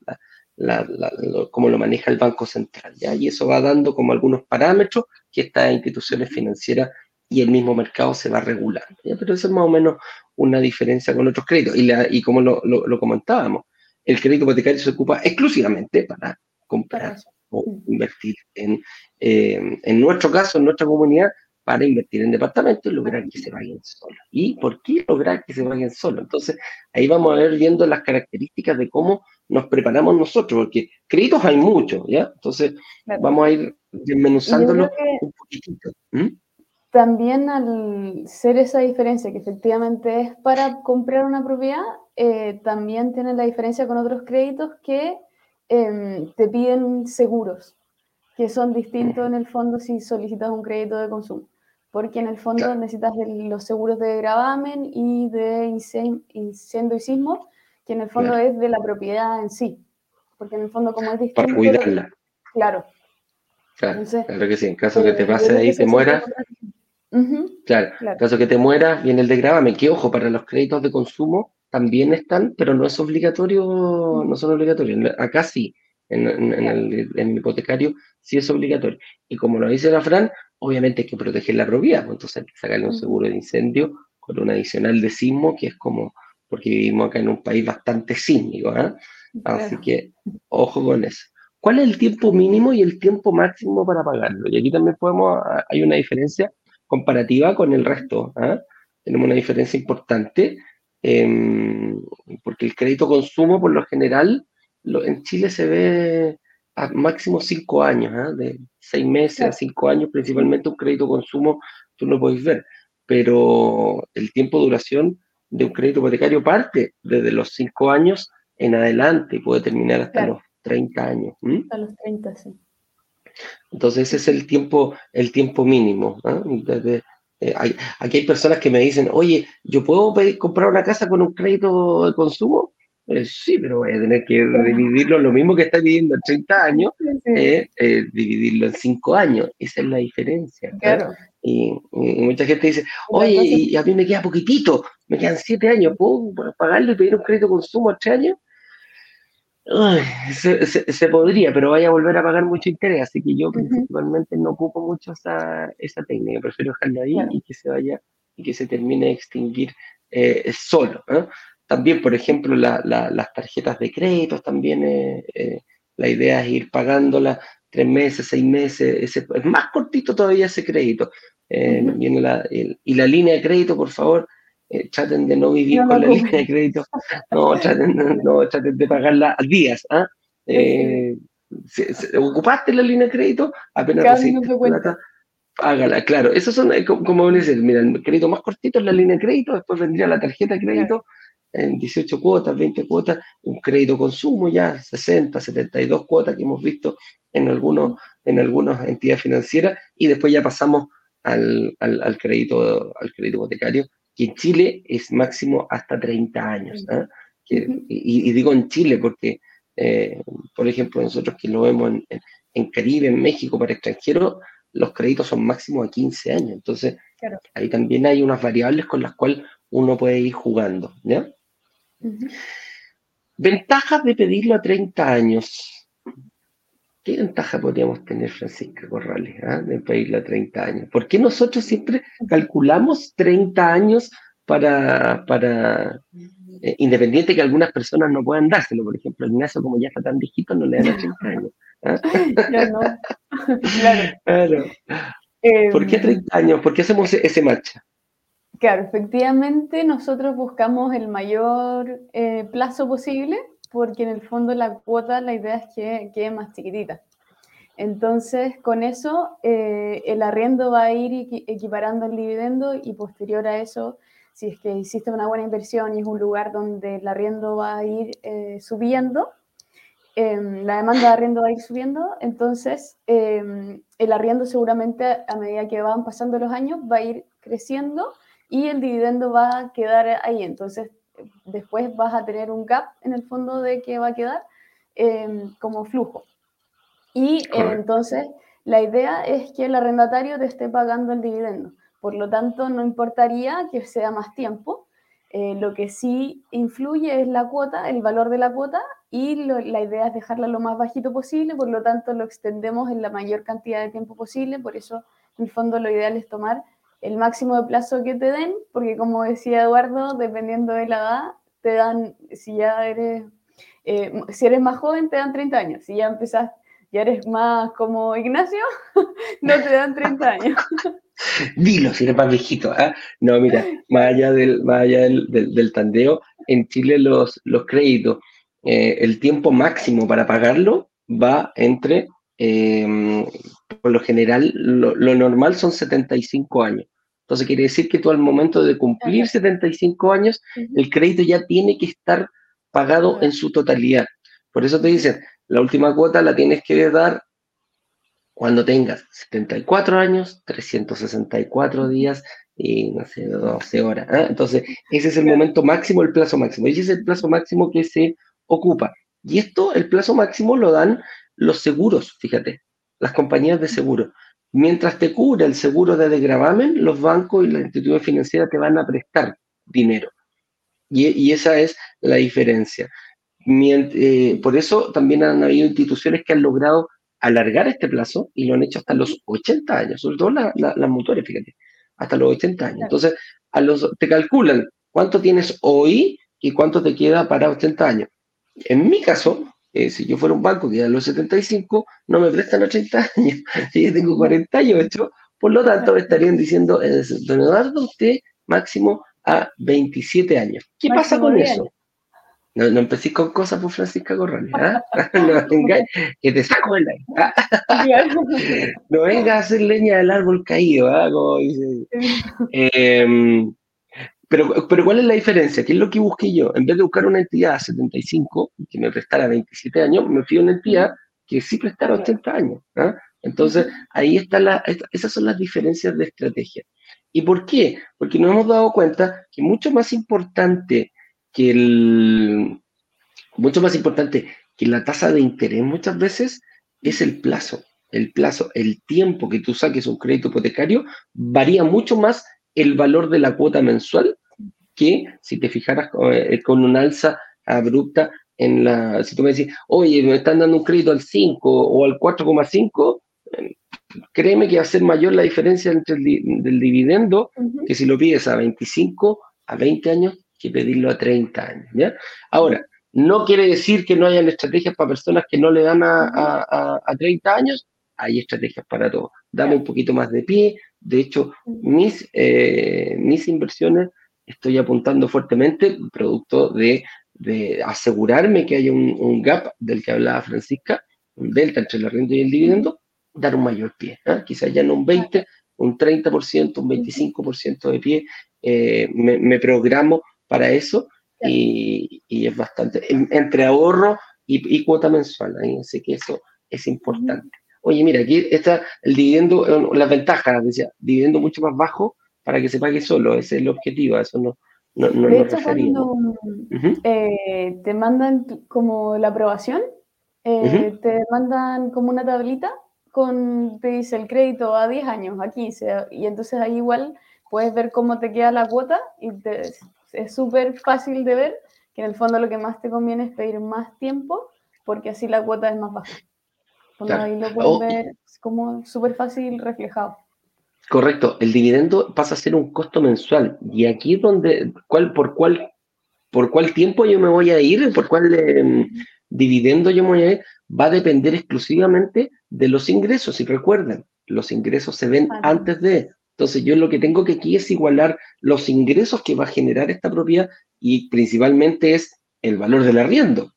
la, cómo lo maneja el Banco Central. ¿ya? Y eso va dando como algunos parámetros que estas instituciones financieras y el mismo mercado se va regulando. Pero eso es más o menos una diferencia con otros créditos. Y como lo, lo, comentábamos, el crédito hipotecario se ocupa exclusivamente para comprar o invertir en, eh, en nuestro caso, en nuestra comunidad, para invertir en departamentos y lograr que se vayan solos. ¿Y por qué lograr que se vayan solos? Entonces, ahí vamos a ver viendo las características de cómo nos preparamos nosotros, porque créditos hay muchos, ¿ya? Entonces, vamos a ir desmenuzándolo un poquitito. También al ser esa diferencia, que efectivamente es para comprar una propiedad, eh, también tiene la diferencia con otros créditos que em, te piden seguros, que son distintos en el fondo si solicitas un crédito de consumo, porque en el fondo necesitas los seguros de gravamen y de incendio y sismo, que en el fondo es de la propiedad en sí, porque en el fondo como es distinto... Para cuidarla. Claro. Claro, claro que sí, en caso que te pase de ahí, te mueras... claro, en caso que te mueras, viene el de gravamen, que ojo, para los créditos de consumo también están, pero no es obligatorio, no son obligatorios. Acá sí, en, el, hipotecario sí es obligatorio. Y como lo dice la Fran, obviamente hay que proteger la propiedad, pues, entonces hay que sacarle un seguro de incendio con un adicional de sismo, que es como, porque vivimos acá en un país bastante sísmico, ¿ah? así que ojo con eso. ¿Cuál es el tiempo mínimo y el tiempo máximo para pagarlo? Y aquí también podemos, hay una diferencia comparativa con el resto. ¿ah? Tenemos una diferencia importante Em, porque el crédito consumo, por lo general, en Chile se ve a máximo cinco años, ¿ah? de seis meses a cinco años, principalmente un crédito consumo, tú lo podéis ver, pero el tiempo de duración de un crédito hipotecario parte desde los cinco años en adelante y puede terminar hasta los 30 años. Hasta los 30, sí. Entonces ese es el tiempo, el tiempo mínimo. ¿ah? Desde, eh, aquí hay personas que me dicen, oye, ¿yo puedo comprar una casa con un crédito de consumo? Eh, sí, pero voy a tener que dividirlo lo mismo que está viviendo en 30 años, eh, dividirlo en 5 años. Esa es la diferencia. Y, mucha gente dice, oye, y a mí me queda poquitito, me quedan 7 años, ¿puedo pagarle y pedir un crédito de consumo a 3 años? (laughs) se, podría, pero vaya a volver a pagar mucho interés, así que yo principalmente no ocupo mucho esa, esa técnica, prefiero dejarlo ahí y que se vaya y que se termine de extinguir eh, solo. También, por ejemplo, las tarjetas de crédito, también eh, eh, la idea es ir pagándolas tres meses, seis meses, es más cortito todavía ese crédito. viene la, y la línea de crédito, por favor, eh, traten de no vivir con la línea de crédito, (laughs) no traten, no, traten de pagarla a días. ¿ah? Eh, ocupaste la línea de crédito, apenas recibiste plata, hágala, claro. Esos son, eh, como decir, mira, el crédito más cortito es la línea de crédito, después vendría la tarjeta de crédito en 18 cuotas, 20 cuotas, un crédito consumo ya, 60, 72 cuotas que hemos visto en algunos, en algunas entidades financieras, y después ya pasamos al, al, al crédito, al crédito hipotecario, que en Chile es máximo hasta 30 años. ¿ah? y, digo en Chile porque, eh, por ejemplo, nosotros que lo vemos en, Caribe, en México, para extranjeros, los créditos son máximos a 15 años. Entonces, ahí también hay unas variables con las cuales uno puede ir jugando. ¿ya? Ventajas de pedirlo a 30 años. ¿Qué ventaja podríamos tener, Francisca Corrales, ah, de pedirle a 30 años? ¿Por qué nosotros siempre calculamos 30 años para, para eh, independiente que algunas personas no puedan dárselo? Por ejemplo, Ignacio, como ya está tan viejito, no le dan a 30 años. ¿ah? (laughs) no. (laughs) claro. ¿Por qué 30 em, años? ¿Por qué hacemos ese match? Claro, efectivamente nosotros buscamos el mayor eh, plazo posible porque en el fondo la cuota, la idea es que quede más chiquitita. Entonces, con eso, eh, el arriendo va a ir equiparando el dividendo y posterior a eso, si es que hiciste una buena inversión y es un lugar donde el arriendo va a ir eh, subiendo, em, la demanda de arriendo va a ir subiendo, entonces em, el arriendo seguramente a medida que van pasando los años va a ir creciendo y el dividendo va a quedar ahí. Entonces, después vas a tener un gap en el fondo de que va a quedar em, como flujo. Y entonces la idea es que el arrendatario te esté pagando el dividendo. Por lo tanto, no importaría que sea más tiempo. Eh, lo que sí influye es la cuota, el valor de la cuota, y la idea es dejarla lo más bajito posible, por lo tanto lo extendemos en la mayor cantidad de tiempo posible, por eso en el fondo lo ideal es tomar el máximo de plazo que te den, porque como decía Eduardo, dependiendo de la edad, te dan, si ya eres, eh, si eres más joven, te dan 30 años, si ya empezás, ya eres más como Ignacio, (laughs) no te dan 30 años. (laughs) Dilo, si eres más viejito. ¿ah? No, mira, más allá del, más allá del, del, tandeo, en Chile los, los créditos, eh, el tiempo máximo para pagarlo va entre, em, por lo general, lo, lo, normal son 75 años. Entonces quiere decir que tú al momento de cumplir 75 años, el crédito ya tiene que estar pagado en su totalidad. Por eso te dicen, la última cuota la tienes que dar cuando tengas 74 años, 364 días y no sé, 12 horas. ¿eh? Entonces, ese es el momento máximo, el plazo máximo. Ese es el plazo máximo que se ocupa. Y esto, el plazo máximo lo dan los seguros, fíjate, las compañías de seguro. Mientras te cubra el seguro de degravamen, los bancos y las instituciones financieras te van a prestar dinero. Y, y esa es la diferencia. Eh, por eso también han habido instituciones que han logrado alargar este plazo y lo han hecho hasta los 80 años, sobre todo las motores, fíjate, hasta los 80 años. Entonces, a los, te calculan cuánto tienes hoy y cuánto te queda para 80 años. En mi caso, eh, si yo fuera un banco que a los 75, no me prestan 80 años, (laughs) yo tengo 48, por lo tanto me estarían diciendo, eh, don Eduardo, usted máximo a 27 años. ¿Qué pasa con eso? No, no empecé con cosas por Francisca Corrales, ¿ah? (laughs) no vengáis, que te saco el aire. ¿ah? (laughs) no vengas a hacer leña del árbol caído, ¿ah? Como dice. Pero, pero ¿cuál es la diferencia? ¿Qué es lo que busqué yo? En vez de buscar una entidad a 75, que me prestara 27 años, me fui a una entidad que sí prestara 80 años. ¿ah? Entonces, ahí está la, esas son las diferencias de estrategia. ¿Y por qué? Porque nos hemos dado cuenta que mucho más importante que el, mucho más importante que la tasa de interés muchas veces es el plazo. El plazo, el tiempo que tú saques un crédito hipotecario varía mucho más el valor de la cuota mensual que si te fijaras eh, con una alza abrupta en la, si tú me decís, oye, me están dando un crédito al 5 o al 4,5, eh, créeme que va a ser mayor la diferencia entre el del dividendo que si lo pides a 25, a 20 años que pedirlo a 30 años. ¿ya? Ahora, no quiere decir que no hayan estrategias para personas que no le dan a, a, 30 años, hay estrategias para todo. Dame un poquito más de pie. De hecho, mis, eh, mis inversiones estoy apuntando fuertemente, producto de, de asegurarme que haya un, gap del que hablaba Francisca, un delta entre la renta y el dividendo, dar un mayor pie. ¿eh? Quizás ya no un 20, un 30%, un 25% de pie. Eh, me, me programo para eso y, es bastante, entre ahorro y, cuota mensual, ahí así que eso es importante. Oye, mira, aquí está el dividendo, eh, las ventajas, decía, dividendo mucho más bajo para que se pague solo, ese es el objetivo, eso no, no, no de hecho, cuando eh, te mandan como la aprobación, eh, te mandan como una tablita con, te dice el crédito a 10 años, a 15, y entonces ahí igual puedes ver cómo te queda la cuota y te, es súper fácil de ver que en el fondo lo que más te conviene es pedir más tiempo porque así la cuota es más baja. ahí lo pueden ver como súper fácil reflejado. Correcto, el dividendo pasa a ser un costo mensual. Y aquí es donde, ¿cuál, por, cuál, por cuál tiempo yo me voy a ir, por cuál em, dividendo yo me voy a ir, va a depender exclusivamente de los ingresos. Y recuerden, los ingresos se ven antes de, entonces yo lo que tengo que aquí es igualar los ingresos que va a generar esta propiedad y principalmente es el valor del arriendo.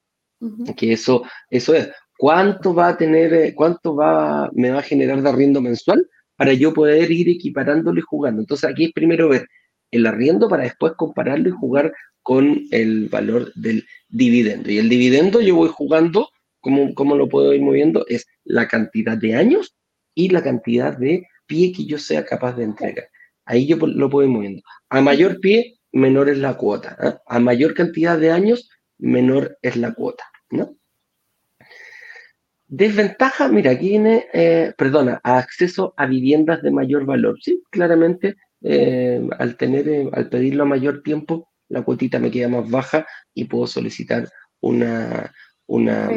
Que eso, eso es. ¿Cuánto va a tener, eh, cuánto va, me va a generar de arriendo mensual para yo poder ir equiparándolo y jugando? Entonces aquí es primero ver el arriendo para después compararlo y jugar con el valor del dividendo. Y el dividendo yo voy jugando, ¿cómo, cómo lo puedo ir moviendo? Es la cantidad de años y la cantidad de pie que yo sea capaz de entregar. Ahí yo lo puedo ir moviendo. A mayor pie, menor es la cuota. ¿ah? A mayor cantidad de años, menor es la cuota. ¿no? Desventaja, mira, aquí viene, eh, perdona, acceso a viviendas de mayor valor. Sí, claramente, eh, al tener, eh, al pedirlo a mayor tiempo, la cuotita me queda más baja y puedo solicitar una, una,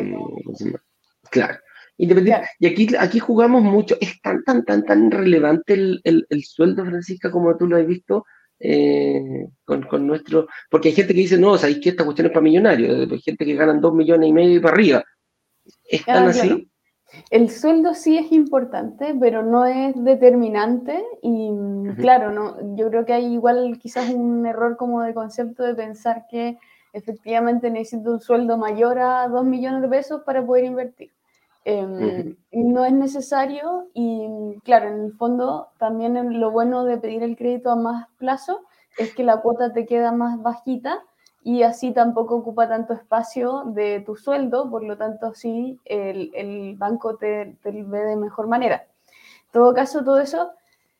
claro, Independiente. Y aquí, aquí jugamos mucho. Es tan, tan, tan, tan relevante el, el, sueldo, Francisca, como tú lo has visto eh, con, con, nuestro. Porque hay gente que dice, no, sabéis que esta cuestión es para millonarios. Hay gente que ganan dos millones y medio y para arriba. ¿Están así? El sueldo sí es importante, pero no es determinante y claro, no, yo creo que hay igual quizás un error como de concepto de pensar que efectivamente necesito un sueldo mayor a 2 millones de pesos para poder invertir. Em, no es necesario y claro, en el fondo también lo bueno de pedir el crédito a más plazo es que la cuota te queda más bajita y así tampoco ocupa tanto espacio de tu sueldo, por lo tanto sí el, el banco te, te, ve de mejor manera. En todo caso, todo eso,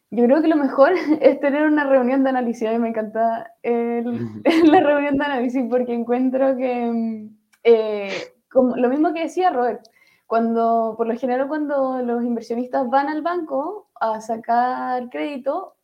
yo creo que lo mejor (laughs) es tener una reunión de análisis. A mí me encanta el, (laughs) la reunión de análisis porque encuentro que, eh, como, lo mismo que decía Robert, cuando, por lo general, cuando los inversionistas van al banco a sacar crédito,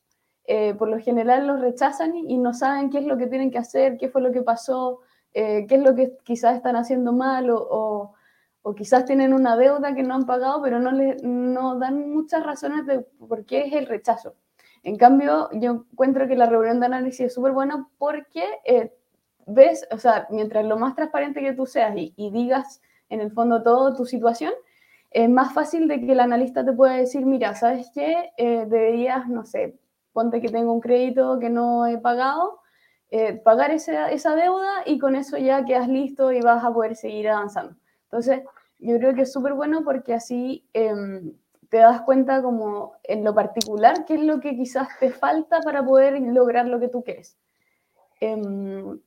eh, por lo general los rechazan y no saben qué es lo que tienen que hacer, qué fue lo que pasó, eh, qué es lo que quizás están haciendo mal o, o, quizás tienen una deuda que no han pagado, pero no, le, no dan muchas razones de por qué es el rechazo. En cambio, yo encuentro que la reunión de análisis es súper buena porque eh, ves, o sea, mientras lo más transparente que tú seas y, digas en el fondo toda tu situación, es más fácil de que el analista te pueda decir, mira, ¿sabes qué? deberías, no sé, ponte que tengo un crédito que no he pagado, eh, pagar esa, esa deuda y con eso ya quedas listo y vas a poder seguir avanzando. Entonces, yo creo que es súper bueno porque así em, te das cuenta como en lo particular qué es lo que quizás te falta para poder lograr lo que tú quieres. Em,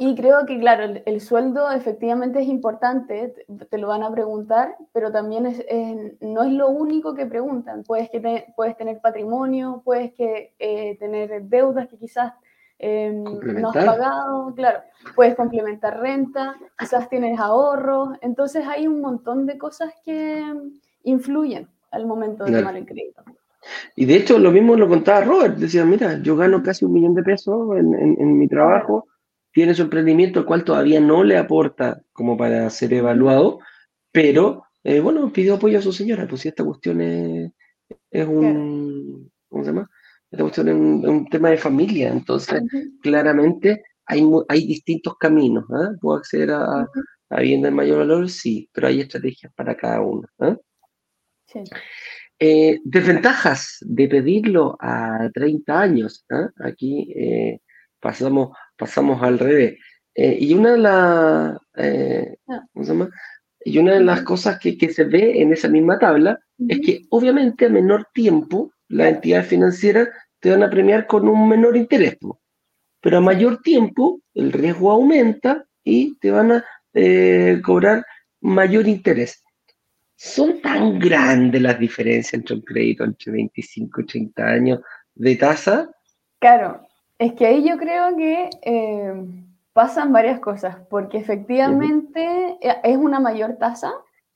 y creo que, claro, el, sueldo efectivamente es importante, te, lo van a preguntar, pero también es, no es lo único que preguntan. Puedes, que puedes tener patrimonio, puedes que, eh, tener deudas que quizás em, no has pagado, claro, puedes complementar renta, quizás tienes ahorros, entonces hay un montón de cosas que influyen al momento de tomar el crédito. Y de hecho, lo mismo lo contaba Robert, decía, mira, yo gano casi un millón de pesos en, en mi trabajo tiene su emprendimiento, el cual todavía no le aporta como para ser evaluado, pero eh, bueno, pidió apoyo a su señora, pues si esta cuestión es, un, ¿cómo se llama? Esta cuestión es un, tema de familia, entonces claramente hay, hay distintos caminos, ¿ah? ¿Puedo acceder a, vivienda de mayor valor? Sí, pero hay estrategias para cada uno. ¿ah? Sí. Eh, desventajas de pedirlo a 30 años. ¿ah? Aquí eh, pasamos pasamos al revés. Eh, y una de las, eh, ah. Y una de las cosas que, que, se ve en esa misma tabla es que obviamente a menor tiempo las entidades financieras te van a premiar con un menor interés, pero a mayor tiempo el riesgo aumenta y te van a eh, cobrar mayor interés. ¿Son tan grandes las diferencias entre un crédito entre 25 y 30 años de tasa? Claro, es que ahí yo creo que eh, pasan varias cosas, porque efectivamente eh, es una mayor tasa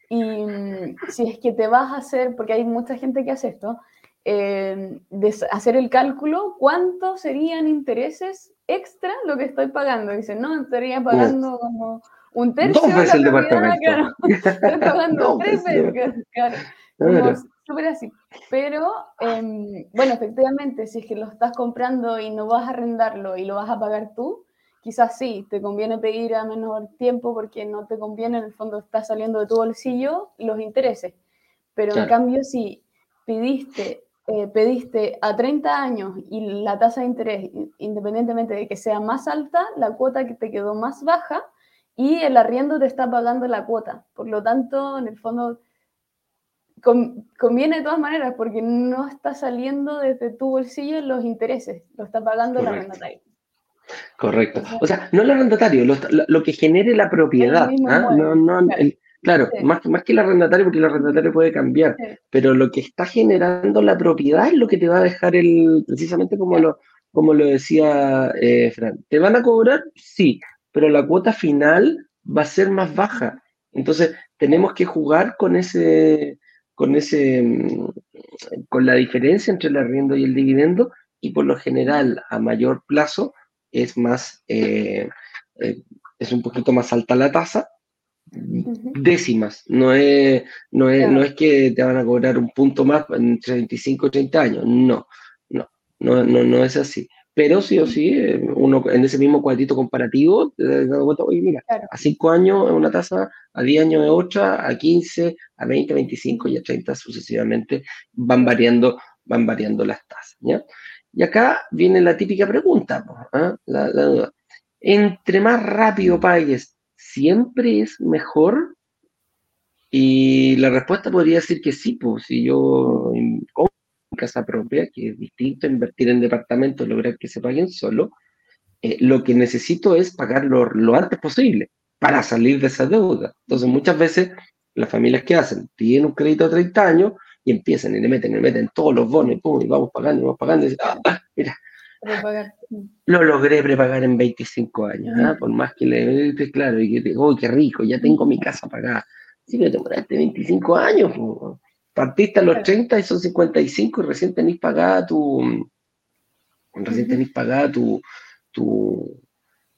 y mm, si es que te vas a hacer, porque hay mucha gente que hace esto, eh, de hacer el cálculo, ¿cuánto serían intereses extra lo que estoy pagando? Dicen, no, estaría pagando como un tercio. Dos veces el departamento. (laughs) estoy pagando tres veces. Claro súper así. Pero, em, bueno, efectivamente, si es que lo estás comprando y no vas a arrendarlo y lo vas a pagar tú, quizás sí, te conviene pedir a menor tiempo porque no te conviene, en el fondo está saliendo de tu bolsillo los intereses. Pero en cambio, si pidiste, eh, pediste a 30 años y la tasa de interés, independientemente de que sea más alta, la cuota que te quedó más baja y el arriendo te está pagando la cuota. Por lo tanto, en el fondo conviene de todas maneras porque no está saliendo desde tu bolsillo los intereses, lo está pagando el arrendatario. Correcto. O sea, no el arrendatario, lo, que genere la propiedad. ¿ah? No, no, claro, más, más que el arrendatario, porque el arrendatario puede cambiar, pero lo que está generando la propiedad es lo que te va a dejar el, precisamente como, lo, como lo decía eh, Fran. ¿Te van a cobrar? Sí, pero la cuota final va a ser más baja. Entonces, tenemos que jugar con ese, con, ese, mm, con la diferencia entre el arriendo y el dividendo y por lo general a mayor plazo es más, eh, eh, es un poquito más alta la tasa, décimas, no es, no, es, no es que te van a cobrar un punto más entre 25 y 30 años, no, no, no, no, no es así. Pero sí o sí, eh, uno en ese mismo cuadrito comparativo, te cuenta, oye, mira, a 5 años es una tasa, a 10 años es otra, a 15, a 20, 25 y a 30 sucesivamente van variando, van variando las tasas. ¿ya? Y acá viene la típica pregunta, ¿ah? la, la duda. Entre más rápido pagues, ¿siempre es mejor? Y la respuesta podría decir que sí, pues si yo casa propia, que es distinto a invertir en departamentos, lograr que se paguen solo, eh, lo que necesito es pagarlo lo antes posible para salir de esa deuda. Entonces muchas veces las familias que hacen, tienen un crédito a 30 años y empiezan y le meten, le meten todos los bonos y, vamos pagando, vamos pagando, y dicen, ah, ah mira, lo logré prepagar en 25 años, ¿ah? por más que le claro, y que digo, qué rico, ya tengo mi casa pagada. Sí, que demoraste 25 años, partiste a los 30 y son 55 y recién tenéis pagada tu, recién tenéis pagada tu, tu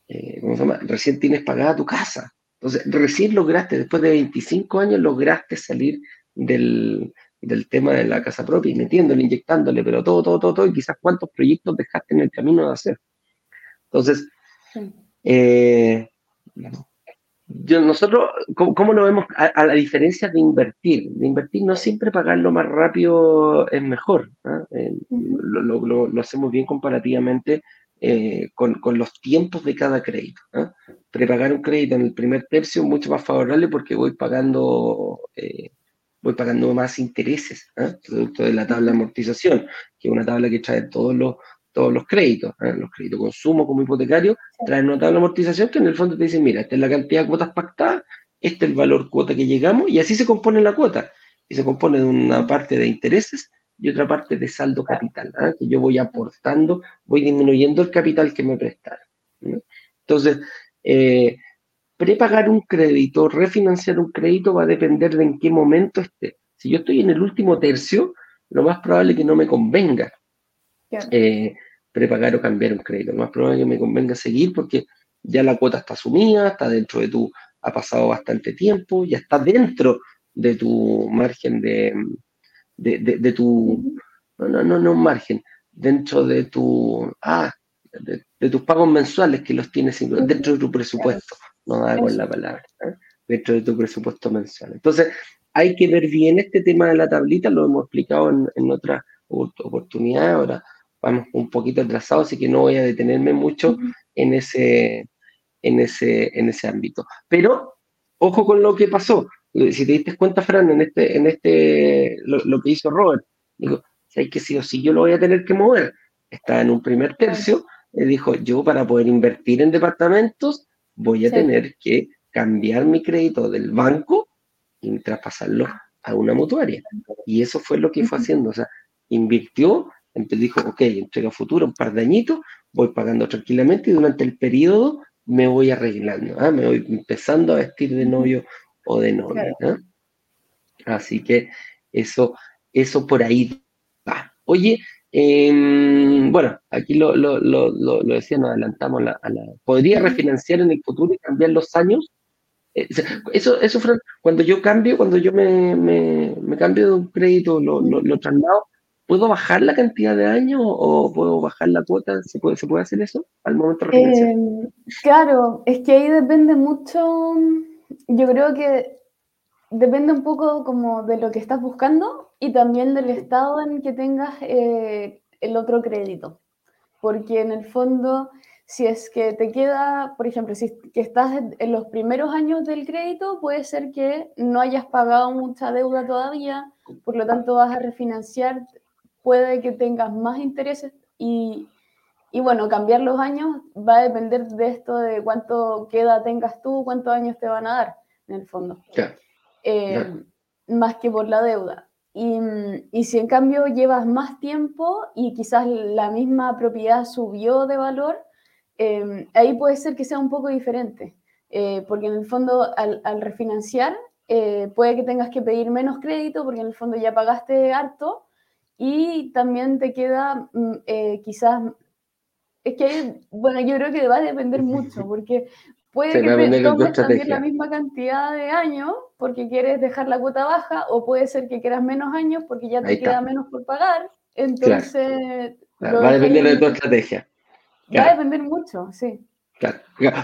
eh, ¿cómo se llama? Recién tienes pagada tu casa. Entonces, recién lograste, después de 25 años, lograste salir del, del tema de la casa propia y metiéndole, inyectándole, pero todo, todo, todo, todo, y quizás cuántos proyectos dejaste en el camino de hacer. Entonces, eh, yo, nosotros, ¿cómo, lo vemos a, la diferencia de invertir? De invertir no siempre pagarlo más rápido es mejor. ¿ah? Eh, lo, lo, hacemos bien comparativamente eh, con, con, los tiempos de cada crédito. ¿ah? Prepagar un crédito en el primer tercio es mucho más favorable porque voy pagando voy pagando más intereses, ¿eh? producto de la tabla de amortización, que es una tabla que trae todos los, todos los créditos, ¿eh? los créditos consumo como hipotecario, traen de amortización que en el fondo te dice, mira, esta es la cantidad de cuotas pactadas, este es el valor cuota que llegamos, y así se compone la cuota. Y se compone de una parte de intereses y otra parte de saldo capital, ¿eh? que yo voy aportando, voy disminuyendo el capital que me prestaron. Entonces, eh, prepagar un crédito, refinanciar un crédito va a depender de en qué momento esté. Si yo estoy en el último tercio, lo más probable es que no me convenga eh, prepagar o cambiar un crédito. Lo más probable es que me convenga seguir porque ya la cuota está asumida, está dentro de tu, ha pasado bastante tiempo, ya está dentro de tu margen de, de, tu, no, no, no, no margen, dentro de tu, ah, de, tus pagos mensuales que los tienes dentro de tu presupuesto no da con la palabra, ¿eh? dentro de tu presupuesto mensual. Entonces, hay que ver bien este tema de la tablita, lo hemos explicado en, en otra oportunidad, ahora vamos un poquito atrasados, así que no voy a detenerme mucho en, ese, en, ese, en ese ámbito. Pero, ojo con lo que pasó. Si te diste cuenta, Fran, en este, en este lo, que hizo Robert, digo, hay que sí o sí yo lo voy a tener que mover. Está en un primer tercio, le dijo, yo para poder invertir en departamentos, voy a tener que cambiar mi crédito del banco y traspasarlo a una mutuaria. Y eso fue lo que fue haciendo. O sea, invirtió, dijo, ok, entrega futuro, un par de añitos, voy pagando tranquilamente y durante el periodo me voy arreglando, ¿ah? me voy empezando a vestir de novio o de novia. ¿ah? Así que eso, eso por ahí va. Oye, Em, bueno, aquí lo, lo, lo, lo, decía, nos adelantamos a la, ¿Podría refinanciar en el futuro y cambiar los años? Eh, eso, eso, cuando yo cambio, cuando yo me, me, me cambio de un crédito, lo, lo, traslado, ¿puedo bajar la cantidad de años o puedo bajar la cuota? ¿Se puede, ¿se puede hacer eso al momento de? Em, claro, es que ahí depende mucho, yo creo que depende un poco como de lo que estás buscando y también del estado en que tengas eh, el otro crédito. Porque en el fondo, si es que te queda, por ejemplo, si que estás en los primeros años del crédito, puede ser que no hayas pagado mucha deuda todavía, por lo tanto vas a refinanciar, puede que tengas más intereses y, y bueno, cambiar los años va a depender de esto, de cuánto queda tengas tú, cuántos años te van a dar, en el fondo. Eh, más que por la deuda. Y, y, si en cambio llevas más tiempo y quizás la misma propiedad subió de valor, em, ahí puede ser que sea un poco diferente, eh, porque en el fondo al, al refinanciar eh, puede que tengas que pedir menos crédito porque en el fondo ya pagaste harto y también te queda mm, quizás, es que, bueno, yo creo que va a depender mucho porque Puede que te tomes también la misma cantidad de años porque quieres dejar la cuota baja o puede ser que quieras menos años porque ya te queda menos por pagar. Entonces... va a depender de tu estrategia. Va a depender mucho, sí. Claro,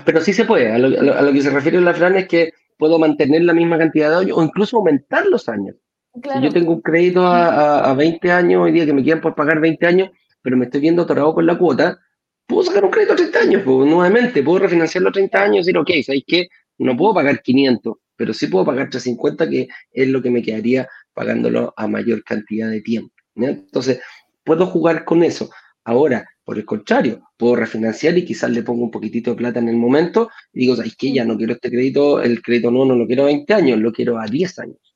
pero sí se puede. A lo, que se refiere la Fran es que puedo mantener la misma cantidad de años o incluso aumentar los años. Si yo tengo un crédito a, a, 20 años, hoy día que me quedan por pagar 20 años, pero me estoy viendo atorado con la cuota, puedo sacar un crédito a 30 años, pues, nuevamente, puedo refinanciarlo a 30 años y decir, ok, ¿sabéis qué? No puedo pagar 500, pero sí puedo pagar 350, que es lo que me quedaría pagándolo a mayor cantidad de tiempo. Entonces, puedo jugar con eso. Ahora, por el contrario, puedo refinanciar y quizás le pongo un poquitito de plata en el momento y digo, ¿sabes qué? Ya no quiero este crédito, el crédito no, no lo quiero a 20 años, lo quiero a 10 años.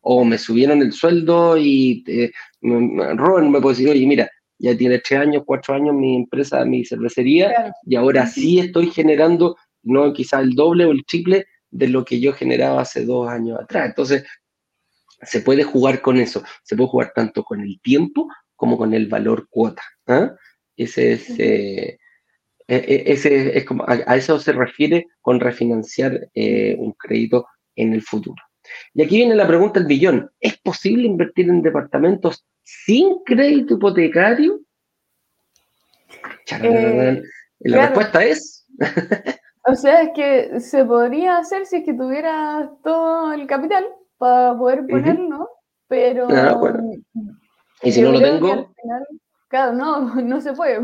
O me subieron el sueldo y eh, Robin me puede decir, oye, mira, ya tiene tres años, cuatro años mi empresa, mi cervecería, y ahora sí estoy generando, no quizás el doble o el triple de lo que yo generaba hace dos años atrás. Entonces, se puede jugar con eso, se puede jugar tanto con el tiempo como con el valor cuota. ¿ah? Ese es, eh, e, e, ese es como, a, eso se refiere con refinanciar eh, un crédito en el futuro. Y aquí viene la pregunta del billón. ¿Es posible invertir en departamentos sin crédito hipotecario? Eh, la respuesta es... (laughs) o sea, es que se podría hacer si es que tuviera todo el capital para poder ponerlo, pero... Ah, y si no lo tengo... claro, no, (laughs) no se puede.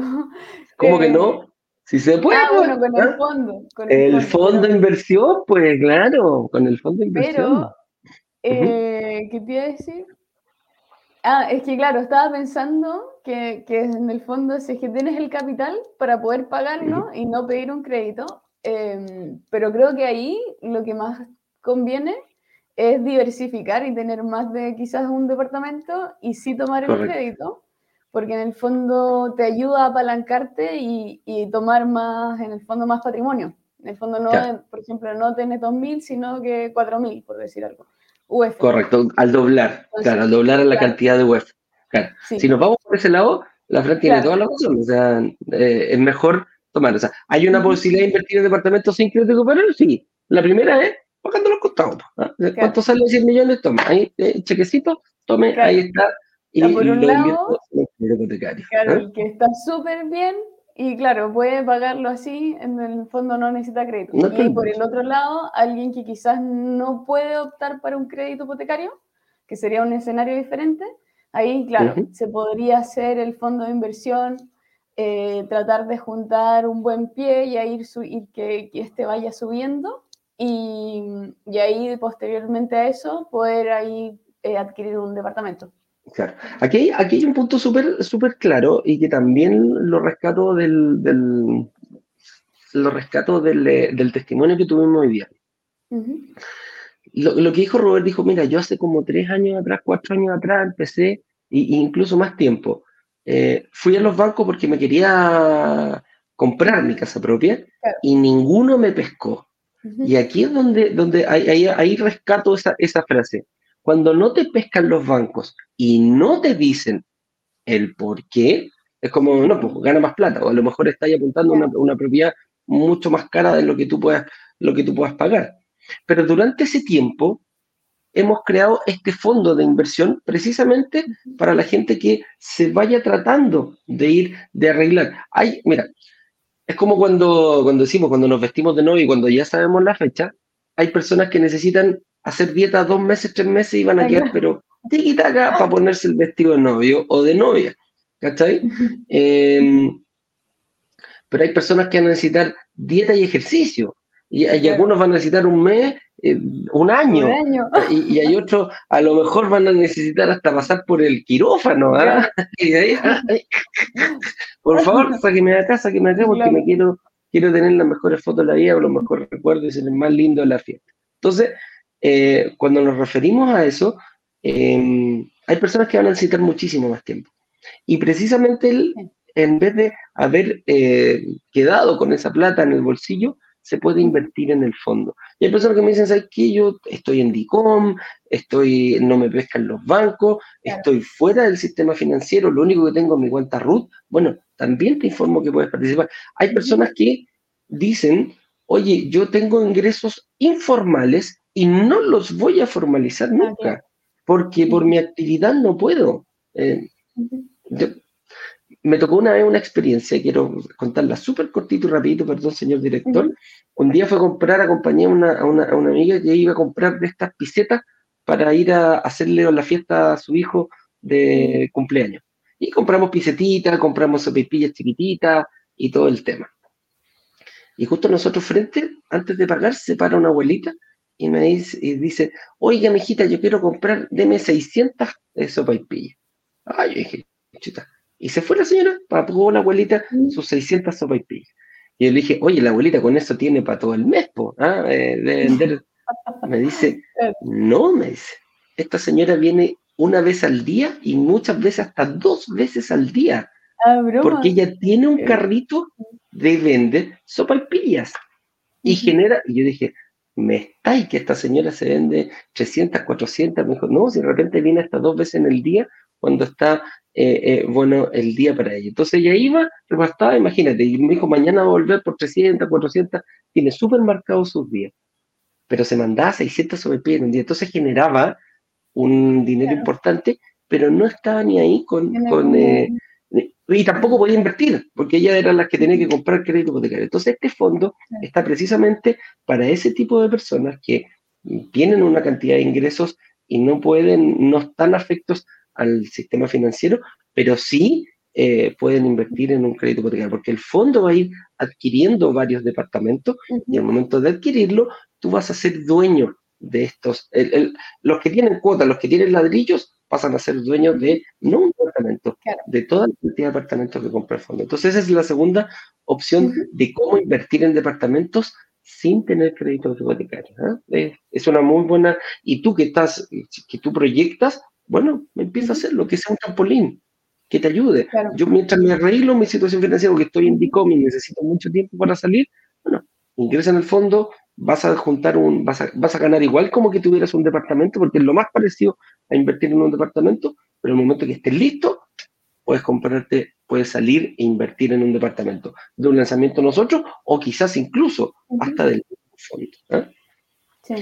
¿Cómo que no? Si se puede. Ah, bueno, con el fondo. el, fondo, de inversión, pues claro, con el fondo de inversión. Pero, eh, ¿qué te iba a decir? Ah, es que claro, estaba pensando que, que, en el fondo si es que tienes el capital para poder pagarlo y no pedir un crédito, em, pero creo que ahí lo que más conviene es diversificar y tener más de quizás un departamento y sí tomar el crédito porque en el fondo te ayuda a apalancarte y, tomar más, en el fondo, más patrimonio. En el fondo, no, por ejemplo, no tenés 2.000, sino que 4.000, por decir algo. UF. Correcto, al doblar, claro, al doblar la cantidad de UF. Claro. Si nos vamos por ese lado, la Fran tiene toda la razón, o sea, eh, es mejor tomar, o sea, ¿hay una posibilidad de invertir en departamentos sin crédito superior? Sí. La primera es pagando los costados. ¿Cuánto sale 100 millones? Toma, ahí, eh, chequecito, tome, ahí está y, por un lado, claro, el que está súper bien y claro, puede pagarlo así, en el fondo no necesita crédito. y por el otro lado, alguien que quizás no puede optar para un crédito hipotecario, que sería un escenario diferente, ahí, claro, se podría hacer el fondo de inversión, eh, tratar de juntar un buen pie y, ir, que, que este vaya subiendo y, y, ahí posteriormente a eso poder ahí eh, adquirir un departamento. Claro. Aquí, hay, aquí hay un punto súper súper claro y que también lo rescato del, del lo rescato del, del, testimonio que tuvimos hoy día. lo, lo, que dijo Robert dijo, mira, yo hace como tres años atrás, cuatro años atrás empecé, y, incluso más tiempo, eh, fui a los bancos porque me quería comprar mi casa propia y ninguno me pescó. Y aquí es donde, donde ahí, ahí rescato esa, esa frase. Cuando no te pescan los bancos y no te dicen el por qué, es como, no, pues gana más plata, o a lo mejor está ahí apuntando una, una, propiedad mucho más cara de lo que, tú puedas, lo que tú puedas pagar. Pero durante ese tiempo hemos creado este fondo de inversión precisamente para la gente que se vaya tratando de ir, de arreglar. Hay, mira, es como cuando, cuando decimos, cuando nos vestimos de novio y cuando ya sabemos la fecha, hay personas que necesitan hacer dieta dos meses, tres meses y van a quedar, pero acá para (laughs) ponerse el vestido de novio o de novia. ¿Cachai? (laughs) Em, pero hay personas que van a necesitar dieta y ejercicio. Y, algunos van a necesitar un mes, eh, un año. Y, hay otros, a lo mejor van a necesitar hasta pasar por el quirófano. ¿ah? (laughs) por favor, sáqueme de acá, sáqueme de acá, porque me quiero, quiero tener las mejores fotos de la vida o los mejores recuerdos y ser el más lindo de la fiesta. Entonces, eh, cuando nos referimos a eso, em, hay personas que van a necesitar muchísimo más tiempo. Y precisamente él, en vez de haber eh, quedado con esa plata en el bolsillo, se puede invertir en el fondo. Y hay personas que me dicen, ¿sabes qué? Yo estoy en DICOM, estoy, no me pescan los bancos, estoy fuera del sistema financiero, lo único que tengo es mi cuenta RUT. Bueno, también te informo que puedes participar. Hay personas que dicen, oye, yo tengo ingresos informales y no los voy a formalizar nunca, porque por mi actividad no puedo. Eh, me tocó una vez una experiencia, quiero contarla súper cortito y rapidito, perdón, señor director. Un día fue a comprar, acompañé a una, a, una, a una, amiga que iba a comprar de estas pisetas para ir a hacerle la fiesta a su hijo de cumpleaños. Y compramos pisetitas, compramos sopipillas chiquititas y todo el tema. Y justo nosotros frente, antes de pagar, se para una abuelita y me dice, y dice oiga, mijita, yo quiero comprar, deme 600 de sopaipillas. Ay, yo dije, chuta. Y se fue la señora, pagó la abuelita sus 600 sopaipillas. Y yo le dije, oye, la abuelita con eso tiene para todo el mes, ¿ah? Eh, de vender. Me dice, (laughs) no, me dice, esta señora viene una vez al día y muchas veces hasta dos veces al día. Ah, porque ella tiene un carrito de vender sopalpillas y genera, y yo dije, me está y que esta señora se vende 300, 400, me dijo, no, si de repente viene hasta dos veces en el día cuando está, eh, eh, bueno, el día para ella. Entonces ella iba, repastaba, imagínate, y me dijo, mañana va a volver por 300, 400, tiene súper marcados sus días, pero se mandaba 600 sobrepillas en un día, entonces generaba un dinero importante, pero no estaba ni ahí con... con eh, y tampoco podía invertir, porque ella era la que tenía que comprar crédito hipotecario. Entonces, este fondo está precisamente para ese tipo de personas que tienen una cantidad de ingresos y no pueden, no están afectos al sistema financiero, pero sí eh, pueden invertir en un crédito hipotecario, porque el fondo va a ir adquiriendo varios departamentos y al momento de adquirirlo, tú vas a ser dueño de estos, los que tienen cuotas, los que tienen ladrillos, pasan a ser dueños de no un departamento, de toda la cantidad de departamentos que compra el fondo. Entonces esa es la segunda opción de cómo invertir en departamentos sin tener crédito hipotecario. ¿eh? Es una muy buena, y tú que estás, que tú proyectas, bueno, empieza a hacerlo, que sea un trampolín, que te ayude. Yo mientras me arreglo mi situación financiera, porque estoy en DICOM y necesito mucho tiempo para salir, bueno, ingresa en el fondo, vas a juntar un, vas a, vas a ganar igual como que tuvieras un departamento, porque es lo más parecido a invertir en un departamento, pero en el momento que estés listo, puedes comprarte, puedes salir e invertir en un departamento de un lanzamiento nosotros, o quizás incluso hasta del fondo. ¿eh? Sí.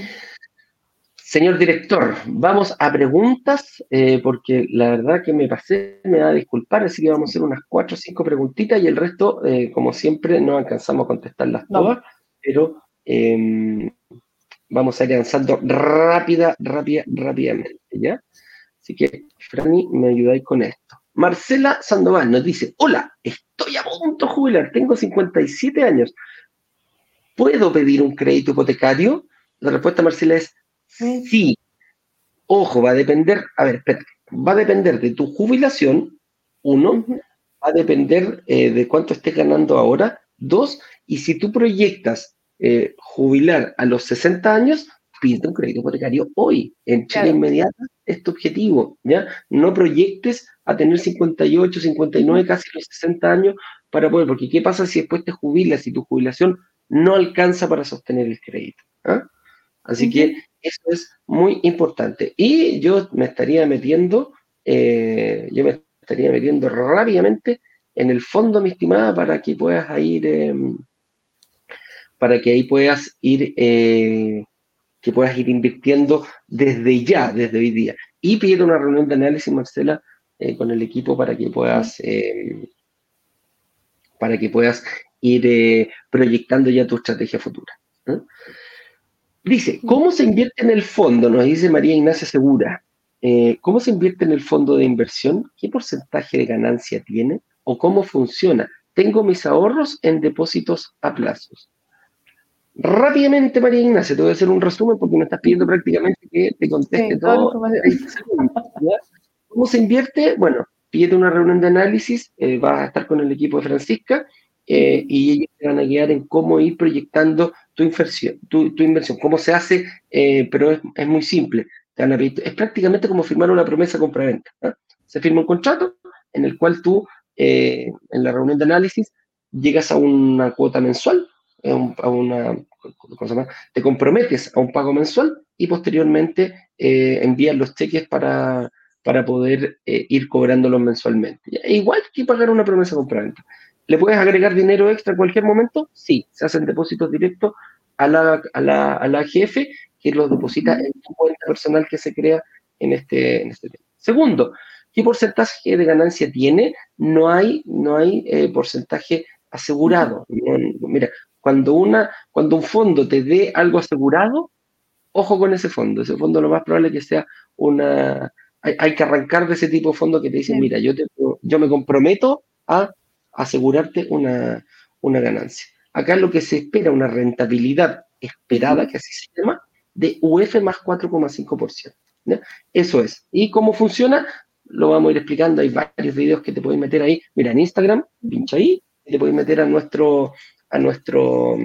Señor director, vamos a preguntas, eh, porque la verdad que me pasé, me da a disculpar, así que vamos a hacer unas cuatro o cinco preguntitas y el resto, eh, como siempre, no alcanzamos a contestarlas todas, pero Em, vamos a ir avanzando rápida, rápida, rápidamente, ¿ya? Así que, Franny, me ayudáis con esto. Marcela Sandoval nos dice, hola, estoy a punto de jubilar, tengo 57 años. ¿Puedo pedir un crédito hipotecario? La respuesta, Marcela, es sí. Ojo, va a depender, a ver, va a depender de tu jubilación, uno, va a depender eh, de cuánto estés ganando ahora, dos, y si tú proyectas eh, jubilar a los 60 años, pide un crédito hipotecario hoy, en Chile inmediata, es tu objetivo, ¿ya? No proyectes a tener 58, 59, casi los 60 años para poder, porque ¿qué pasa si después te jubilas y tu jubilación no alcanza para sostener el crédito? ¿ah? Así que eso es muy importante. Y yo me estaría metiendo, eh, yo me estaría metiendo rápidamente en el fondo, mi estimada, para que puedas ir... Em, para que ahí puedas ir, eh, que puedas ir invirtiendo desde ya, desde hoy día. Y pide una reunión de análisis, Marcela, eh, con el equipo para que puedas, eh, para que puedas ir proyectando ya tu estrategia futura. Dice, ¿cómo se invierte en el fondo? Nos dice María Ignacia Segura. ¿Cómo se invierte en el fondo de inversión? ¿Qué porcentaje de ganancia tiene? ¿O cómo funciona? Tengo mis ahorros en depósitos a plazos. Rápidamente, María Ignacia, te voy a hacer un resumen porque me estás pidiendo prácticamente que te conteste todo. ¿Cómo se invierte? Bueno, pídete una reunión de análisis, eh, vas a estar con el equipo de Francisca eh, y ellos te van a guiar en cómo ir proyectando tu inversión, tu, inversión cómo se hace, eh, pero es, muy simple. es prácticamente como firmar una promesa compra-venta. Se firma un contrato en el cual tú, en la reunión de análisis, llegas a una cuota mensual a una, te comprometes a un pago mensual y posteriormente eh, envías los cheques para, para poder eh, ir cobrándolos mensualmente. Igual que pagar una promesa compraventa. ¿Le puedes agregar dinero extra en cualquier momento? Sí, se hacen depósitos directos a la, a la, a la jefe que los deposita en tu cuenta personal que se crea en este, en este tema. Segundo, ¿Qué porcentaje de ganancia tiene? No hay, no hay eh, porcentaje asegurado. mira, cuando, una, cuando un fondo te dé algo asegurado, ojo con ese fondo. Ese fondo lo más probable es que sea una... Hay, que arrancar de ese tipo de fondo que te dicen, mira, yo, te, yo me comprometo a asegurarte una, una ganancia. Acá lo que se espera, una rentabilidad esperada, que así se llama, de UF más 4,5%. Eso es. ¿Y cómo funciona? Lo vamos a ir explicando. Hay varios videos que te puedes meter ahí. Mira, en Instagram, pincha ahí, te puedes meter a nuestro, a nuestro,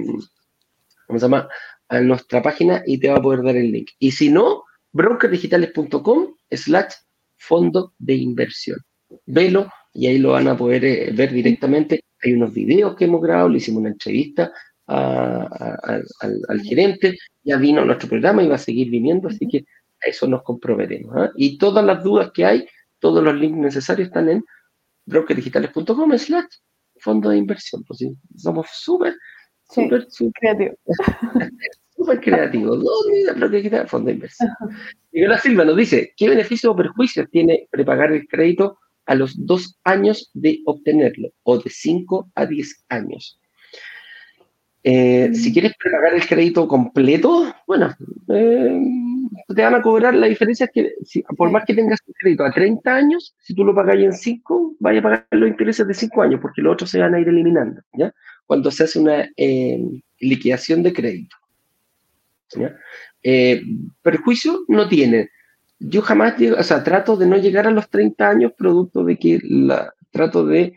¿cómo se llama? A nuestra página y te va a poder dar el link. Y si no, brokerdigitales.com slash fondo de inversión. Velo y ahí lo van a poder eh, ver directamente. Hay unos videos que hemos grabado, le hicimos una entrevista al, gerente, ya vino nuestro programa y va a seguir viniendo, así que a eso nos comprometemos. ¿ah? Y todas las dudas que hay, todos los links necesarios están en brokerdigitales.com slash fondo de inversión. Pues somos súper, súper, súper creativos. (laughs) súper creativos. ¿Dónde fondo de inversión? Nicolás Silva nos dice, ¿qué beneficios o perjuicios tiene prepagar el crédito a los dos años de obtenerlo o de cinco a diez años? Eh, si quieres prepagar el crédito completo, bueno, eh, te van a cobrar la diferencia es que por más que tengas el crédito a 30 años, si tú lo pagas en 5, vaya a pagar los intereses de 5 años, porque los otros se van a ir eliminando, ¿ya? Cuando se hace una eh, liquidación de crédito. ¿ya? perjuicio no tiene. Yo jamás, o sea, trato de no llegar a los 30 años producto de que la, trato de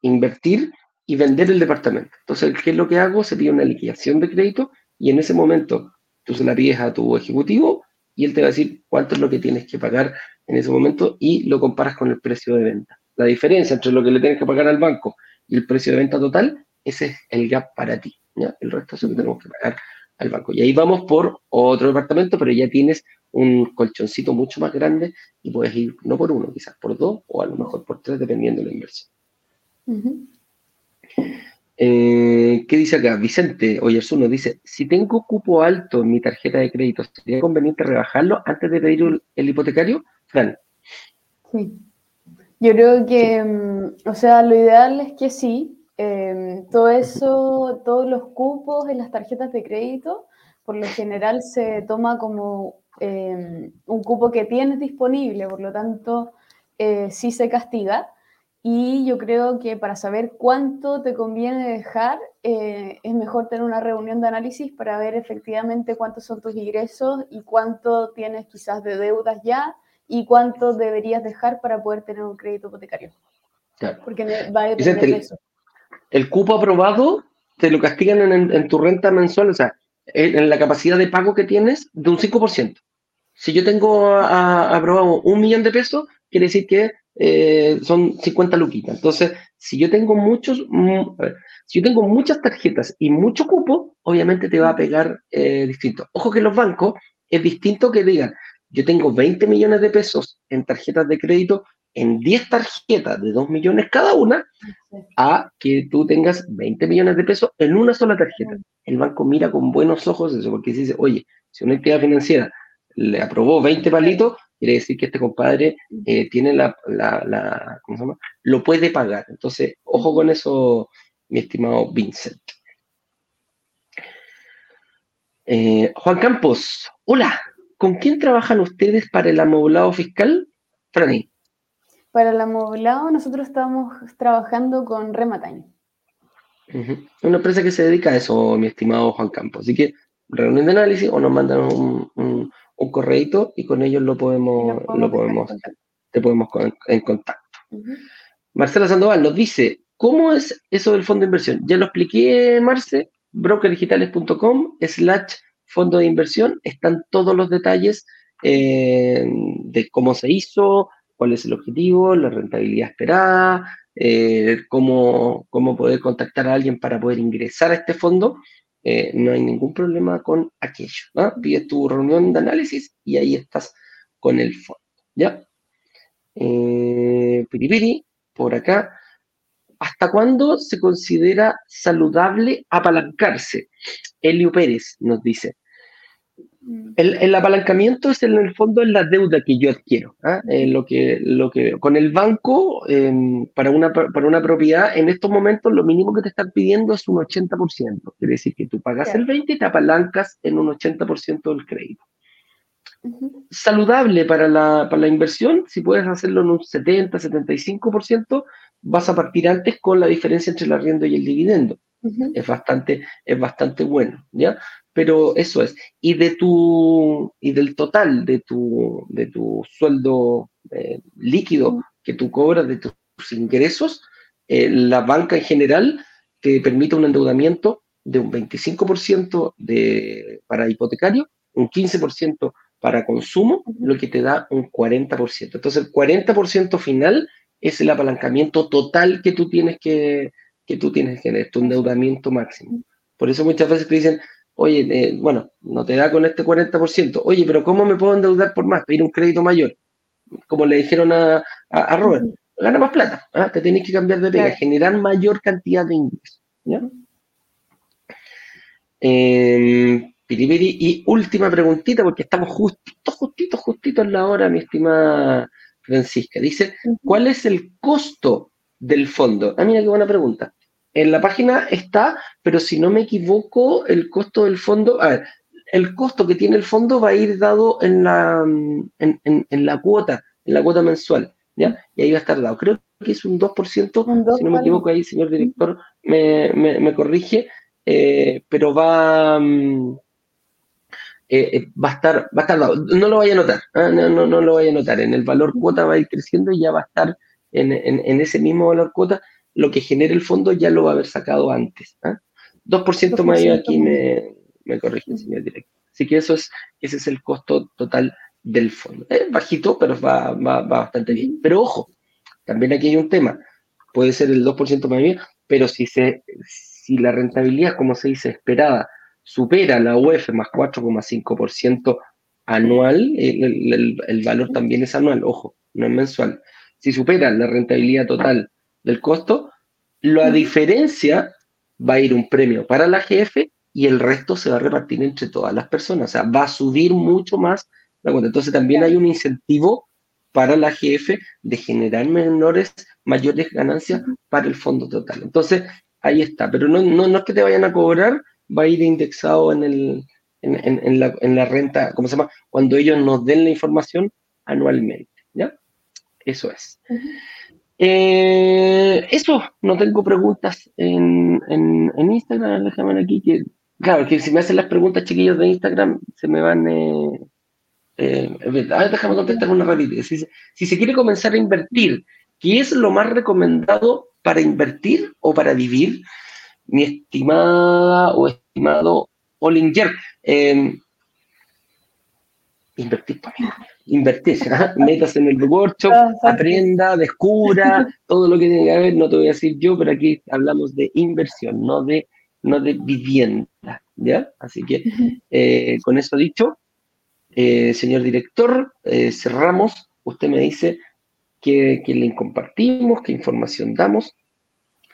invertir y vender el departamento. Entonces, ¿qué es lo que hago? Se pide una liquidación de crédito y en ese momento tú se la pides a tu ejecutivo y él te va a decir cuánto es lo que tienes que pagar en ese momento y lo comparas con el precio de venta. La diferencia entre lo que le tienes que pagar al banco y el precio de venta total, ese es el gap para ti. ¿ya? El resto es lo que tenemos que pagar al banco. Y ahí vamos por otro departamento, pero ya tienes un colchoncito mucho más grande y puedes ir no por uno, quizás por dos o a lo mejor por tres, dependiendo de la inversión. Eh, ¿Qué dice acá? Vicente Oyersuno dice, si tengo cupo alto en mi tarjeta de crédito, ¿sería conveniente rebajarlo antes de pedir el, hipotecario? Fran. Sí. Yo creo que, mm, o sea, lo ideal es que sí. Em, todo eso, todos los cupos en las tarjetas de crédito, por lo general se toma como em, un cupo que tienes disponible, por lo tanto, eh, sí se castiga. Y yo creo que para saber cuánto te conviene dejar, eh, es mejor tener una reunión de análisis para ver efectivamente cuántos son tus ingresos y cuánto tienes quizás de deudas ya y cuánto deberías dejar para poder tener un crédito hipotecario. Porque va a depender de eso. El cupo aprobado te lo castigan en, tu renta mensual, o sea, en, la capacidad de pago que tienes de un 5%. Si yo tengo aprobado un millón de pesos, quiere decir que eh, son 50 luquitas. Entonces, si yo tengo muchos, mm, si yo tengo muchas tarjetas y mucho cupo, obviamente te va a pegar eh, distinto. Ojo que los bancos es distinto que digan, yo tengo 20 millones de pesos en tarjetas de crédito, en 10 tarjetas de 2 millones cada una, a que tú tengas 20 millones de pesos en una sola tarjeta. El banco mira con buenos ojos eso, porque dice, oye, si una entidad financiera le aprobó 20 palitos, quiere decir que este compadre eh, tiene la, la, ¿cómo se llama? Lo puede pagar. Entonces, ojo con eso, mi estimado Vincent. Eh, Juan Campos, hola, ¿con quién trabajan ustedes para el amoblado fiscal? Franny. Para el amoblado nosotros estamos trabajando con Rematime. Una empresa que se dedica a eso, mi estimado Juan Campos. Así que reunión de análisis o nos mandan un, un correito y con ellos lo podemos, lo podemos, te podemos en contacto. Marcela Sandoval nos dice, ¿cómo es eso del fondo de inversión? Ya lo expliqué, Marce, brokerdigitales.com slash fondo de inversión, están todos los detalles eh, de cómo se hizo, cuál es el objetivo, la rentabilidad esperada, eh, cómo, cómo poder contactar a alguien para poder ingresar a este fondo eh, no hay ningún problema con aquello. ¿no? Tu reunión de análisis y ahí estás con el fondo. ¿Ya? Eh, piripiri, por acá. ¿Hasta cuándo se considera saludable apalancarse? Elio Pérez nos dice. Mm. El, apalancamiento es en el fondo es la deuda que yo adquiero. ¿ah? Eh, lo que, lo que, con el banco, em, para, una, para una propiedad, en estos momentos lo mínimo que te están pidiendo es un 80%. Quiere decir que tú pagas el 20% y te apalancas en un 80% del crédito. Saludable para la, para la inversión, si puedes hacerlo en un 70, 75%, vas a partir antes con la diferencia entre el arriendo y el dividendo. Es bastante, es bastante bueno, ¿ya? Pero eso es. Y de tu, y del total de tu, de tu sueldo eh, líquido que tú cobras de tus ingresos, eh, la banca en general te permite un endeudamiento de un 25% de, para hipotecario, un 15% para consumo, lo que te da un 40%. Entonces, el 40% final es el apalancamiento total que tú tienes que, que tú tienes que tener, tu endeudamiento máximo. Por eso muchas veces te dicen, oye, eh, bueno, no te da con este 40%, oye, pero ¿cómo me puedo endeudar por más? Pedir un crédito mayor. Como le dijeron a, a, Robert, gana más plata, ¿ah? te tienes que cambiar de pega, generar mayor cantidad de ingresos. Em, y última preguntita, porque estamos justito, justito, justito en la hora, mi estimada Francisca. Dice, ¿cuál es el costo del fondo? Ah, mira qué buena pregunta. En la página está, pero si no me equivoco, el costo del fondo, a ver, el costo que tiene el fondo va a ir dado en la, en, la cuota, en la cuota mensual, ¿ya? Y ahí va a estar dado. Creo que es un 2%, si no me equivoco ahí, señor director, me, corrige, eh, pero va... Mm, eh, eh, va, a estar, va a estar dado. No lo vaya a notar, ¿ah? no, no, no, lo vaya a notar. En el valor cuota va a ir creciendo y ya va a estar en, en, ese mismo valor cuota. Lo que genere el fondo ya lo va a haber sacado antes. ¿ah? 2%, más aquí me, me corrige el señor director. Así que eso es, ese es el costo total del fondo. Es bajito, pero va, va, va, bastante bien. Pero ojo, también aquí hay un tema. Puede ser el 2% más bien, pero si, se, si la rentabilidad, como se dice, esperada, supera la UEF más 4,5% anual, el, valor también es anual, ojo, no es mensual. Si supera la rentabilidad total del costo, la diferencia va a ir un premio para la GF y el resto se va a repartir entre todas las personas. O sea, va a subir mucho más la cuenta. Entonces también hay un incentivo para la GF de generar menores, mayores ganancias para el fondo total. Entonces, ahí está. Pero no, no, no es que te vayan a cobrar va a ir indexado en, el, en, la, en la renta, ¿cómo se llama? Cuando ellos nos den la información anualmente, ¿ya? Eso es. Eh, eso, no tengo preguntas en, en, Instagram, déjame aquí que, claro, que si me hacen las preguntas chiquillos de Instagram, se me van, eh, eh, déjame contestar una rápida. Si, se quiere comenzar a invertir, ¿qué es lo más recomendado para invertir o para vivir? mi estimada o estimado Olinger, eh, invertir también. Invertir, (laughs) ¿ah? metas en el workshop, aprenda, descubra todo lo que tiene que ver. No te voy a decir yo, pero aquí hablamos de inversión, no de, no de vivienda. ¿ya? Así que eh, con eso dicho, eh, señor director, eh, cerramos. Usted me dice que, que le compartimos, qué información damos.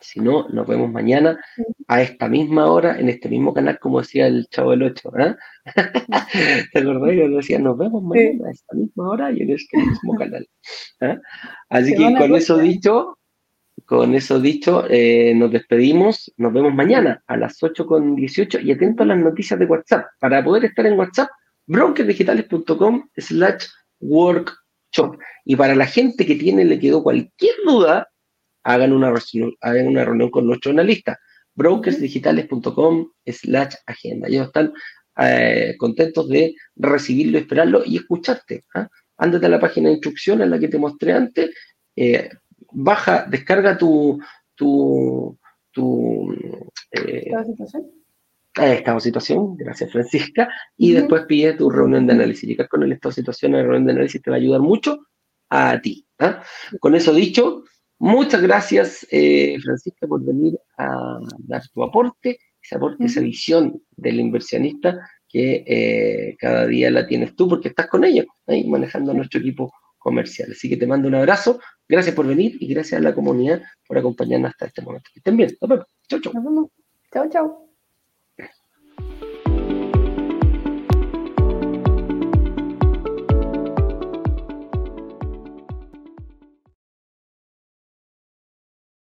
Si no, nos vemos mañana a esta misma hora, en este mismo canal, como decía el Chavo del 8. ¿eh? (laughs) ¿Te acordás? Yo decía, nos vemos mañana a esta misma hora y en este mismo (laughs) canal. ¿eh? Así que con eso dicho, con eso dicho, eh, nos despedimos. Nos vemos mañana a las 8 con 18 y atento a las noticias de WhatsApp. Para poder estar en WhatsApp, brokersdigitales.com slash workshop. Y para la gente que tiene, le quedó cualquier duda, hagan una, hagan una reunión con nuestro analista, brokersdigitales.com slash agenda. Ellos están eh, contentos de recibirlo, esperarlo y escucharte. ¿ah? Ándate a la página de instrucción en la que te mostré antes, eh, baja, descarga tu, tu, tu eh, estado de situación, gracias Francisca, y después pide tu reunión de análisis. Llegar con el estado de situación a la reunión de análisis te va a ayudar mucho a ti. ¿ah? Con eso dicho, Muchas gracias, eh, Francisca, por venir a dar tu aporte, ese aporte, esa visión del inversionista que eh, cada día la tienes tú porque estás con ella, ahí manejando nuestro equipo comercial. Así que te mando un abrazo, gracias por venir y gracias a la comunidad por acompañarnos hasta este momento. Que estén bien, nos vemos. Chau, chau. Chau, chau.